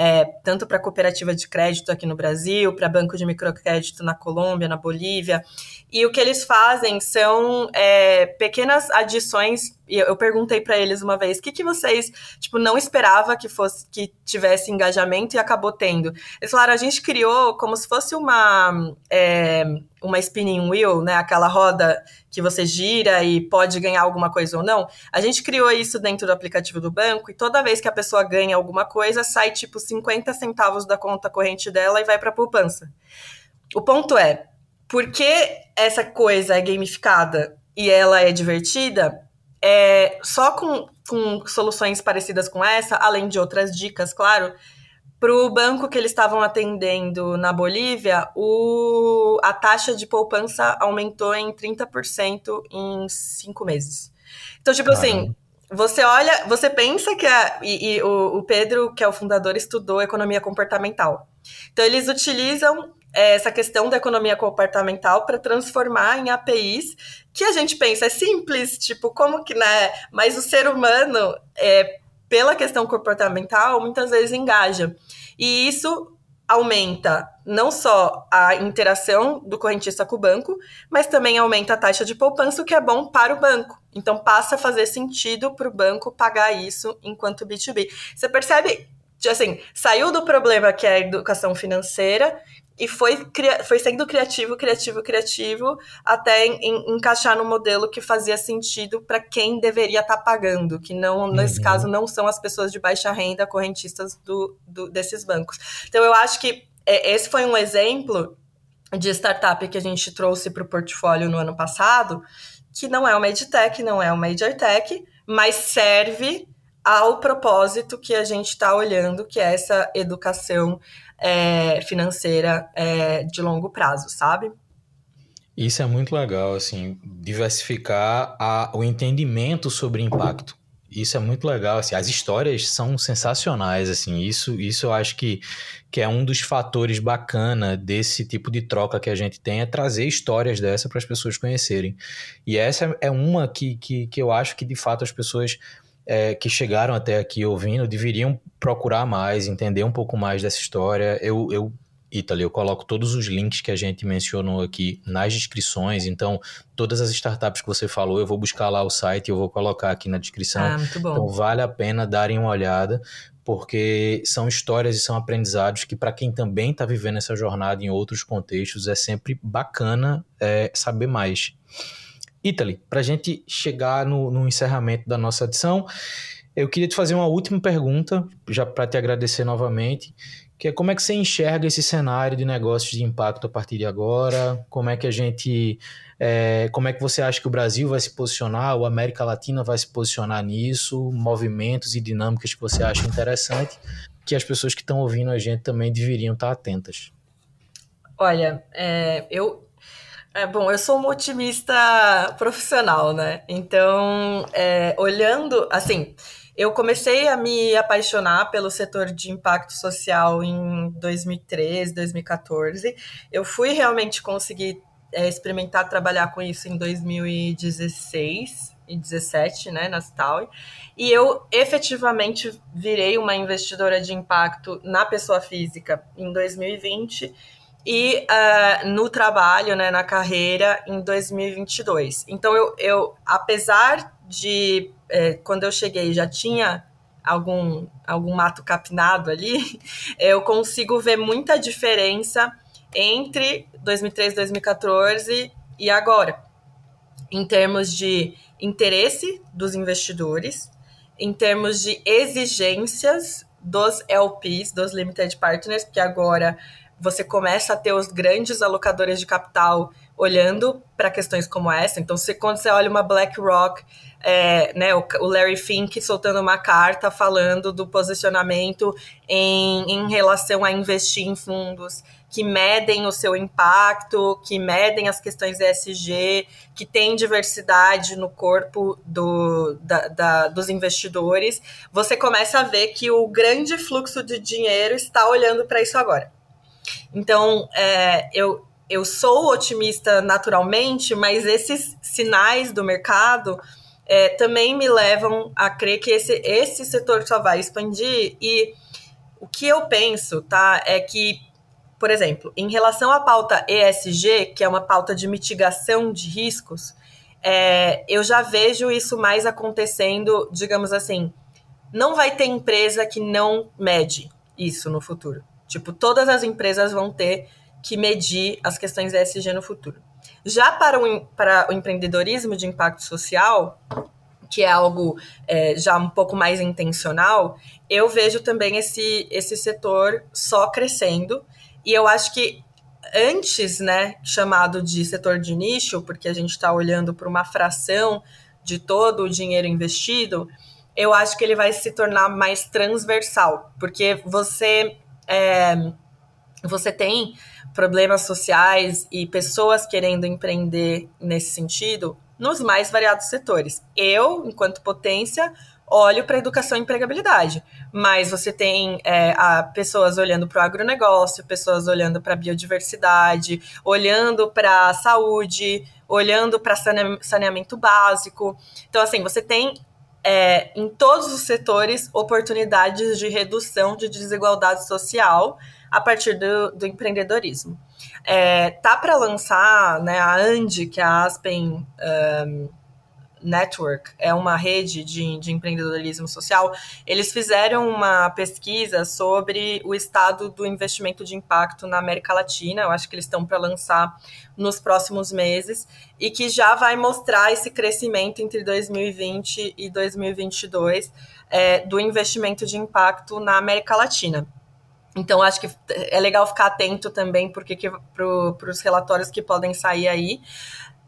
é, tanto para cooperativa de crédito aqui no Brasil, para banco de microcrédito na Colômbia, na Bolívia. E o que eles fazem são é, pequenas adições. Eu perguntei para eles uma vez, o que, que vocês tipo não esperava que fosse que tivesse engajamento e acabou tendo? Eles falaram, a gente criou como se fosse uma é, uma spinning wheel, né? Aquela roda que você gira e pode ganhar alguma coisa ou não. A gente criou isso dentro do aplicativo do banco e toda vez que a pessoa ganha alguma coisa, sai tipo 50 centavos da conta corrente dela e vai para poupança. O ponto é, porque essa coisa é gamificada e ela é divertida, é, só com, com soluções parecidas com essa, além de outras dicas, claro, para o banco que eles estavam atendendo na Bolívia, o, a taxa de poupança aumentou em 30% em cinco meses. Então, tipo Caramba. assim, você olha, você pensa que a, e, e o, o, Pedro, que é o fundador, estudou economia comportamental. Então, eles utilizam é, essa questão da economia comportamental para transformar em APIs que a gente pensa é simples, tipo, como que, né? Mas o ser humano, é, pela questão comportamental, muitas vezes engaja. E isso aumenta não só a interação do correntista com o banco, mas também aumenta a taxa de poupança, o que é bom para o banco. Então passa a fazer sentido para o banco pagar isso enquanto B2B. Você percebe, assim, saiu do problema que é a educação financeira e foi, foi sendo criativo, criativo, criativo, até em, encaixar no modelo que fazia sentido para quem deveria estar tá pagando, que não, uhum. nesse caso, não são as pessoas de baixa renda, correntistas do, do, desses bancos. Então, eu acho que é, esse foi um exemplo de startup que a gente trouxe para o portfólio no ano passado, que não é uma edtech, não é uma edtech, mas serve ao propósito que a gente está olhando, que é essa educação é, financeira é, de longo prazo, sabe? Isso é muito legal, assim, diversificar a, o entendimento sobre impacto. Isso é muito legal, assim, as histórias são sensacionais, assim, isso, isso eu acho que, que é um dos fatores bacana desse tipo de troca que a gente tem, é trazer histórias dessa para as pessoas conhecerem. E essa é uma que, que, que eu acho que, de fato, as pessoas é, que chegaram até aqui ouvindo deveriam procurar mais, entender um pouco mais dessa história. Eu, eu Italy, eu coloco todos os links que a gente mencionou aqui nas descrições. Então, todas as startups que você falou, eu vou buscar lá o site e eu vou colocar aqui na descrição. Ah, muito bom. Então, vale a pena darem uma olhada, porque são histórias e são aprendizados que, para quem também está vivendo essa jornada em outros contextos, é sempre bacana é, saber mais. Italy, para a gente chegar no, no encerramento da nossa edição, eu queria te fazer uma última pergunta, já para te agradecer novamente, que é como é que você enxerga esse cenário de negócios de impacto a partir de agora? Como é que a gente, é, como é que você acha que o Brasil vai se posicionar, ou a América Latina vai se posicionar nisso? Movimentos e dinâmicas que você acha interessante, que as pessoas que estão ouvindo a gente também deveriam estar atentas. Olha, é, eu é, bom, eu sou uma otimista profissional, né? Então, é, olhando, assim, eu comecei a me apaixonar pelo setor de impacto social em 2013, 2014. Eu fui realmente conseguir é, experimentar trabalhar com isso em 2016 e 2017, né, na Staui. E eu efetivamente virei uma investidora de impacto na pessoa física em 2020 e uh, no trabalho, né, na carreira, em 2022. Então, eu, eu apesar de, é, quando eu cheguei, já tinha algum, algum mato capinado ali, eu consigo ver muita diferença entre 2013, 2014 e agora, em termos de interesse dos investidores, em termos de exigências dos LPs, dos Limited Partners, porque agora você começa a ter os grandes alocadores de capital olhando para questões como essa. Então, se, quando você olha uma BlackRock, é, né, o, o, Larry Fink soltando uma carta falando do posicionamento em, em relação a investir em fundos que medem o seu impacto, que medem as questões ESG, que tem diversidade no corpo do, da, da, dos investidores, você começa a ver que o grande fluxo de dinheiro está olhando para isso agora. Então, é, eu, eu sou otimista naturalmente, mas esses sinais do mercado é, também me levam a crer que esse, esse setor só vai expandir. E o que eu penso, tá, é que, por exemplo, em relação à pauta ESG, que é uma pauta de mitigação de riscos, é, eu já vejo isso mais acontecendo, digamos assim, não vai ter empresa que não mede isso no futuro. Tipo, todas as empresas vão ter que medir as questões ESG no futuro. Já para o, para o empreendedorismo de impacto social, que é algo é, já um pouco mais intencional, eu vejo também esse, esse setor só crescendo. E eu acho que antes, né, chamado de setor de nicho, porque a gente está olhando para uma fração de todo o dinheiro investido, eu acho que ele vai se tornar mais transversal, porque você é, você tem problemas sociais e pessoas querendo empreender nesse sentido nos mais variados setores. Eu, enquanto potência, olho para educação e empregabilidade, mas você tem é, a, pessoas olhando para o agronegócio, pessoas olhando para a biodiversidade, olhando para a saúde, olhando para saneamento básico. Então, assim, você tem é, em todos os setores oportunidades de redução de desigualdade social a partir do, do empreendedorismo. É, tá para lançar né, a ANDI, que é a Aspen um, Network, é uma rede de, de empreendedorismo social, eles fizeram uma pesquisa sobre o estado do investimento de impacto na América Latina. Eu acho que eles estão para lançar nos próximos meses e que já vai mostrar esse crescimento entre 2020 e 2022 é, do investimento de impacto na América Latina. Então, acho que é legal ficar atento também porque para os relatórios que podem sair aí,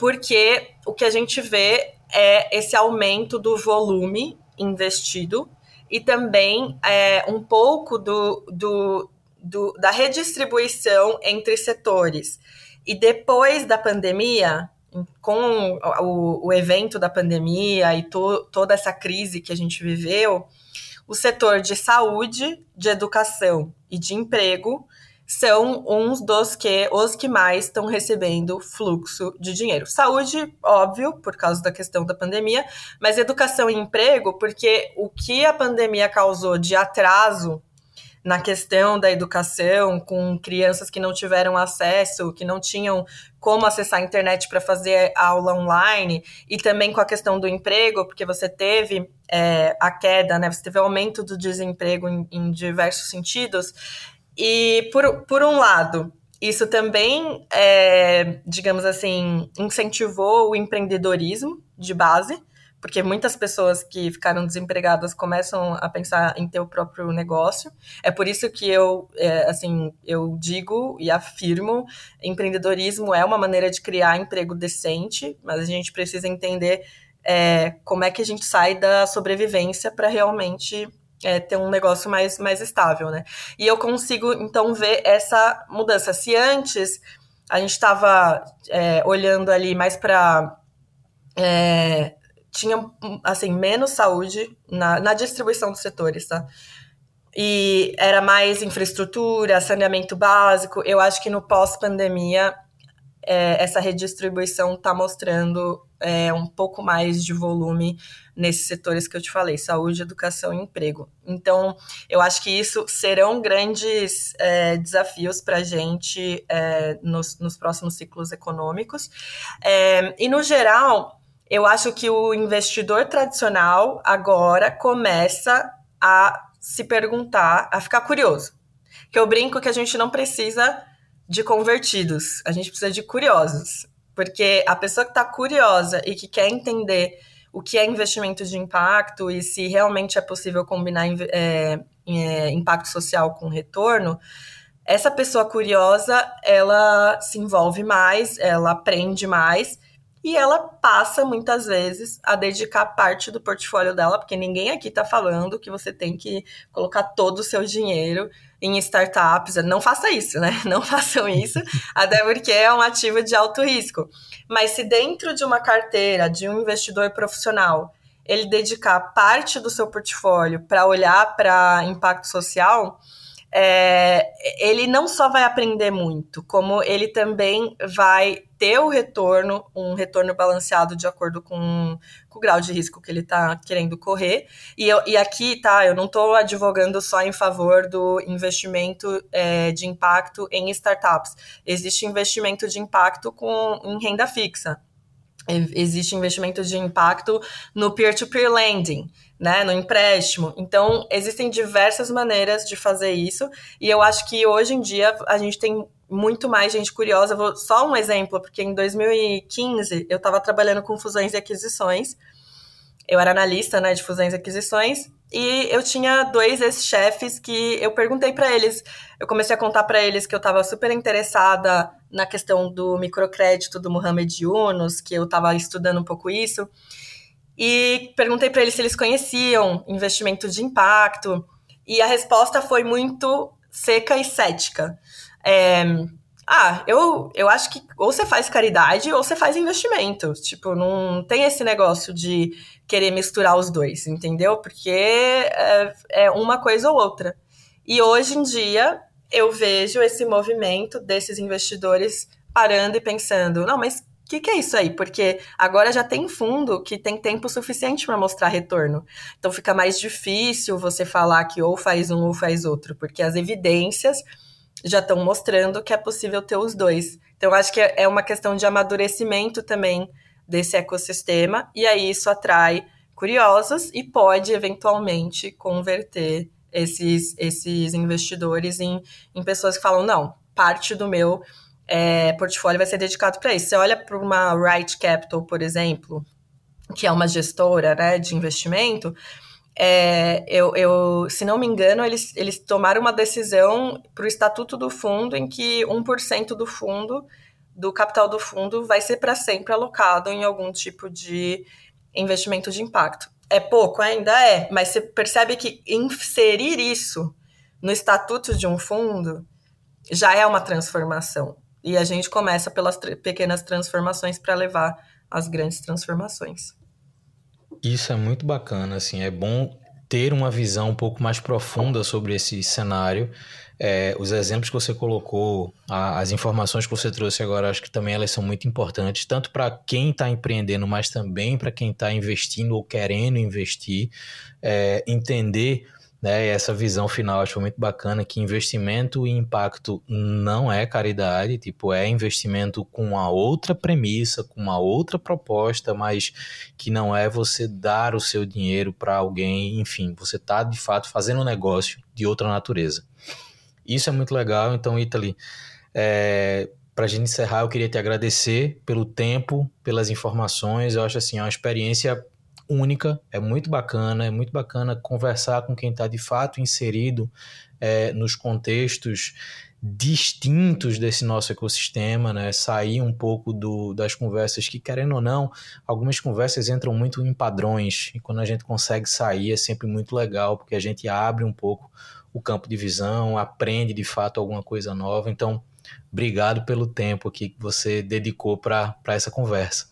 porque o que a gente vê é esse aumento do volume investido e também é, um pouco do, do, do, da redistribuição entre setores. E depois da pandemia, com o, o evento da pandemia e to, toda essa crise que a gente viveu, o setor de saúde, de educação e de emprego são uns dos que os que mais estão recebendo fluxo de dinheiro. Saúde, óbvio, por causa da questão da pandemia, mas educação e emprego, porque o que a pandemia causou de atraso na questão da educação, com crianças que não tiveram acesso, que não tinham como acessar a internet para fazer aula online, e também com a questão do emprego, porque você teve é, a queda, né? Você teve aumento do desemprego em, em diversos sentidos. E por, por um lado, isso também, é, digamos assim, incentivou o empreendedorismo de base, porque muitas pessoas que ficaram desempregadas começam a pensar em ter o próprio negócio. É por isso que eu, é, assim, eu digo e afirmo, empreendedorismo é uma maneira de criar emprego decente, mas a gente precisa entender é, como é que a gente sai da sobrevivência para realmente é, ter um negócio mais, mais estável, né? E eu consigo, então, ver essa mudança. Se antes a gente estava é, olhando ali mais para. É, tinha, assim, menos saúde na, na distribuição dos setores, tá? E era mais infraestrutura, saneamento básico. Eu acho que no pós-pandemia, é, essa redistribuição está mostrando é, um pouco mais de volume nesses setores que eu te falei, saúde, educação e emprego. Então, eu acho que isso serão grandes é, desafios para a gente é, nos, nos, próximos ciclos econômicos. É, e, no geral, eu acho que o investidor tradicional agora começa a se perguntar, a ficar curioso. Que eu brinco que a gente não precisa de convertidos, a gente precisa de curiosos. Porque a pessoa que está curiosa e que quer entender o que é investimento de impacto e se realmente é possível combinar é, é, impacto social com retorno, essa pessoa curiosa, ela se envolve mais, ela aprende mais e ela passa muitas vezes a dedicar parte do portfólio dela, porque ninguém aqui está falando que você tem que colocar todo o seu dinheiro em startups. Não faça isso, né? Não façam isso, até porque é um ativo de alto risco. Mas se dentro de uma carteira de um investidor profissional ele dedicar parte do seu portfólio para olhar para impacto social, é, ele não só vai aprender muito, como ele também vai ter o retorno, um retorno balanceado de acordo com, com o grau de risco que ele está querendo correr. E, eu, e aqui, tá, eu não estou advogando só em favor do investimento é, de impacto em startups. Existe investimento de impacto com, em renda fixa. Existe investimento de impacto no peer-to-peer -peer lending né, no empréstimo. Então, existem diversas maneiras de fazer isso, e eu acho que hoje em dia a gente tem muito mais gente curiosa. Vou, só um exemplo, porque em 2015 eu estava trabalhando com fusões e aquisições. Eu era analista né, de fusões e aquisições, e eu tinha dois ex-chefes que eu perguntei para eles, eu comecei a contar para eles que eu estava super interessada na questão do microcrédito do Mohamed Yunus, que eu estava estudando um pouco isso. E perguntei para eles se eles conheciam investimento de impacto. E a resposta foi muito seca e cética. É, ah, eu, eu acho que ou você faz caridade ou você faz investimento. Tipo, não tem esse negócio de querer misturar os dois, entendeu? Porque é, é uma coisa ou outra. E hoje em dia eu vejo esse movimento desses investidores parando e pensando: não, mas que, que é isso aí? Porque agora já tem fundo que tem tempo suficiente para mostrar retorno. Então fica mais difícil você falar que ou faz um ou faz outro, porque as evidências já estão mostrando que é possível ter os dois. Então, acho que é uma questão de amadurecimento também desse ecossistema, e aí isso atrai curiosos e pode eventualmente converter esses, esses investidores em, em pessoas que falam: não, parte do meu é, portfólio vai ser dedicado para isso. Você olha para uma Right Capital, por exemplo, que é uma gestora né, de investimento é, eu, eu, se não me engano, eles, eles tomaram uma decisão para o estatuto do fundo em que 1% do fundo, do capital do fundo, vai ser para sempre alocado em algum tipo de investimento de impacto. É pouco ainda? É, mas você percebe que inserir isso no estatuto de um fundo já é uma transformação. E a gente começa pelas pequenas transformações para levar às grandes transformações. Isso é muito bacana, assim, é bom ter uma visão um pouco mais profunda sobre esse cenário. É, os exemplos que você colocou, a, as informações que você trouxe agora, acho que também elas são muito importantes, tanto para quem está empreendendo, mas também para quem está investindo ou querendo investir, é, entender né? essa visão final acho muito bacana que investimento e impacto não é caridade, tipo, é investimento com uma outra premissa, com uma outra proposta, mas que não é você dar o seu dinheiro para alguém, enfim, você está de fato fazendo um negócio de outra natureza. Isso é muito legal, então, Italy, é, para a gente encerrar, eu queria te agradecer pelo tempo, pelas informações. Eu acho assim, é uma experiência única, é muito bacana, é muito bacana conversar com quem está de fato inserido é, nos contextos distintos desse nosso ecossistema, né? Sair um pouco do, das conversas que, querendo ou não, algumas conversas entram muito em padrões e quando a gente consegue sair é sempre muito legal porque a gente abre um pouco o campo de visão, aprende de fato alguma coisa nova. Então, obrigado pelo tempo aqui que você dedicou para essa conversa.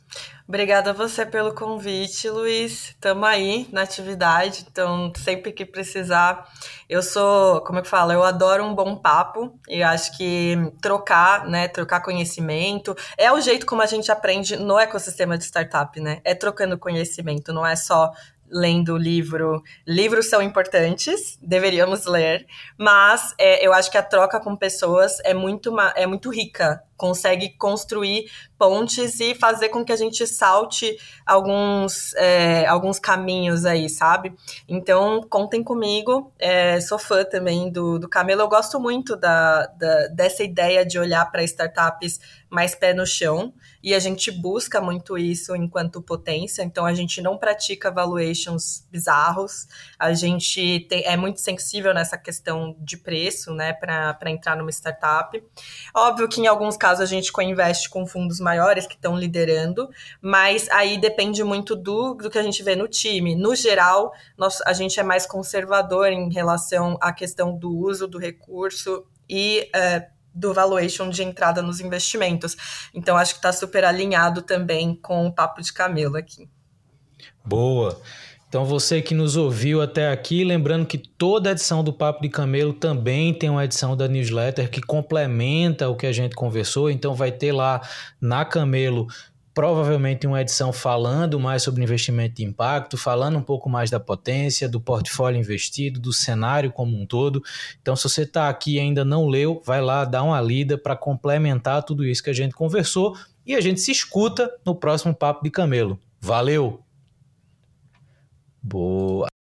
Obrigada a você pelo convite, Luiz. Estamos aí na atividade, então sempre que precisar. Eu sou, como é que fala? Eu adoro um bom papo e acho que trocar, né? Trocar conhecimento é o jeito como a gente aprende no ecossistema de startup, né? É trocando conhecimento, não é só lendo o livro. Livros são importantes, deveríamos ler, mas é, eu acho que a troca com pessoas é muito, é muito rica consegue construir pontes e fazer com que a gente salte alguns, é, alguns caminhos aí, sabe? Então, contem comigo. É, sou fã também do, do Camelo. Eu gosto muito da, da dessa ideia de olhar para startups mais pé no chão. E a gente busca muito isso enquanto potência. Então, a gente não pratica valuations bizarros. A gente tem, é muito sensível nessa questão de preço, né, para entrar numa startup. Óbvio que em alguns casos caso a gente co-investe com fundos maiores que estão liderando, mas aí depende muito do, do que a gente vê no time. No geral, nós, a gente é mais conservador em relação à questão do uso do recurso e uh, do valuation de entrada nos investimentos. Então, acho que está super alinhado também com o papo de camelo aqui. Boa. Então você que nos ouviu até aqui, lembrando que toda edição do Papo de Camelo também tem uma edição da newsletter que complementa o que a gente conversou, então vai ter lá na Camelo provavelmente uma edição falando mais sobre investimento de impacto, falando um pouco mais da potência, do portfólio investido, do cenário como um todo. Então, se você está aqui e ainda não leu, vai lá dar uma lida para complementar tudo isso que a gente conversou e a gente se escuta no próximo Papo de Camelo. Valeu! Boa.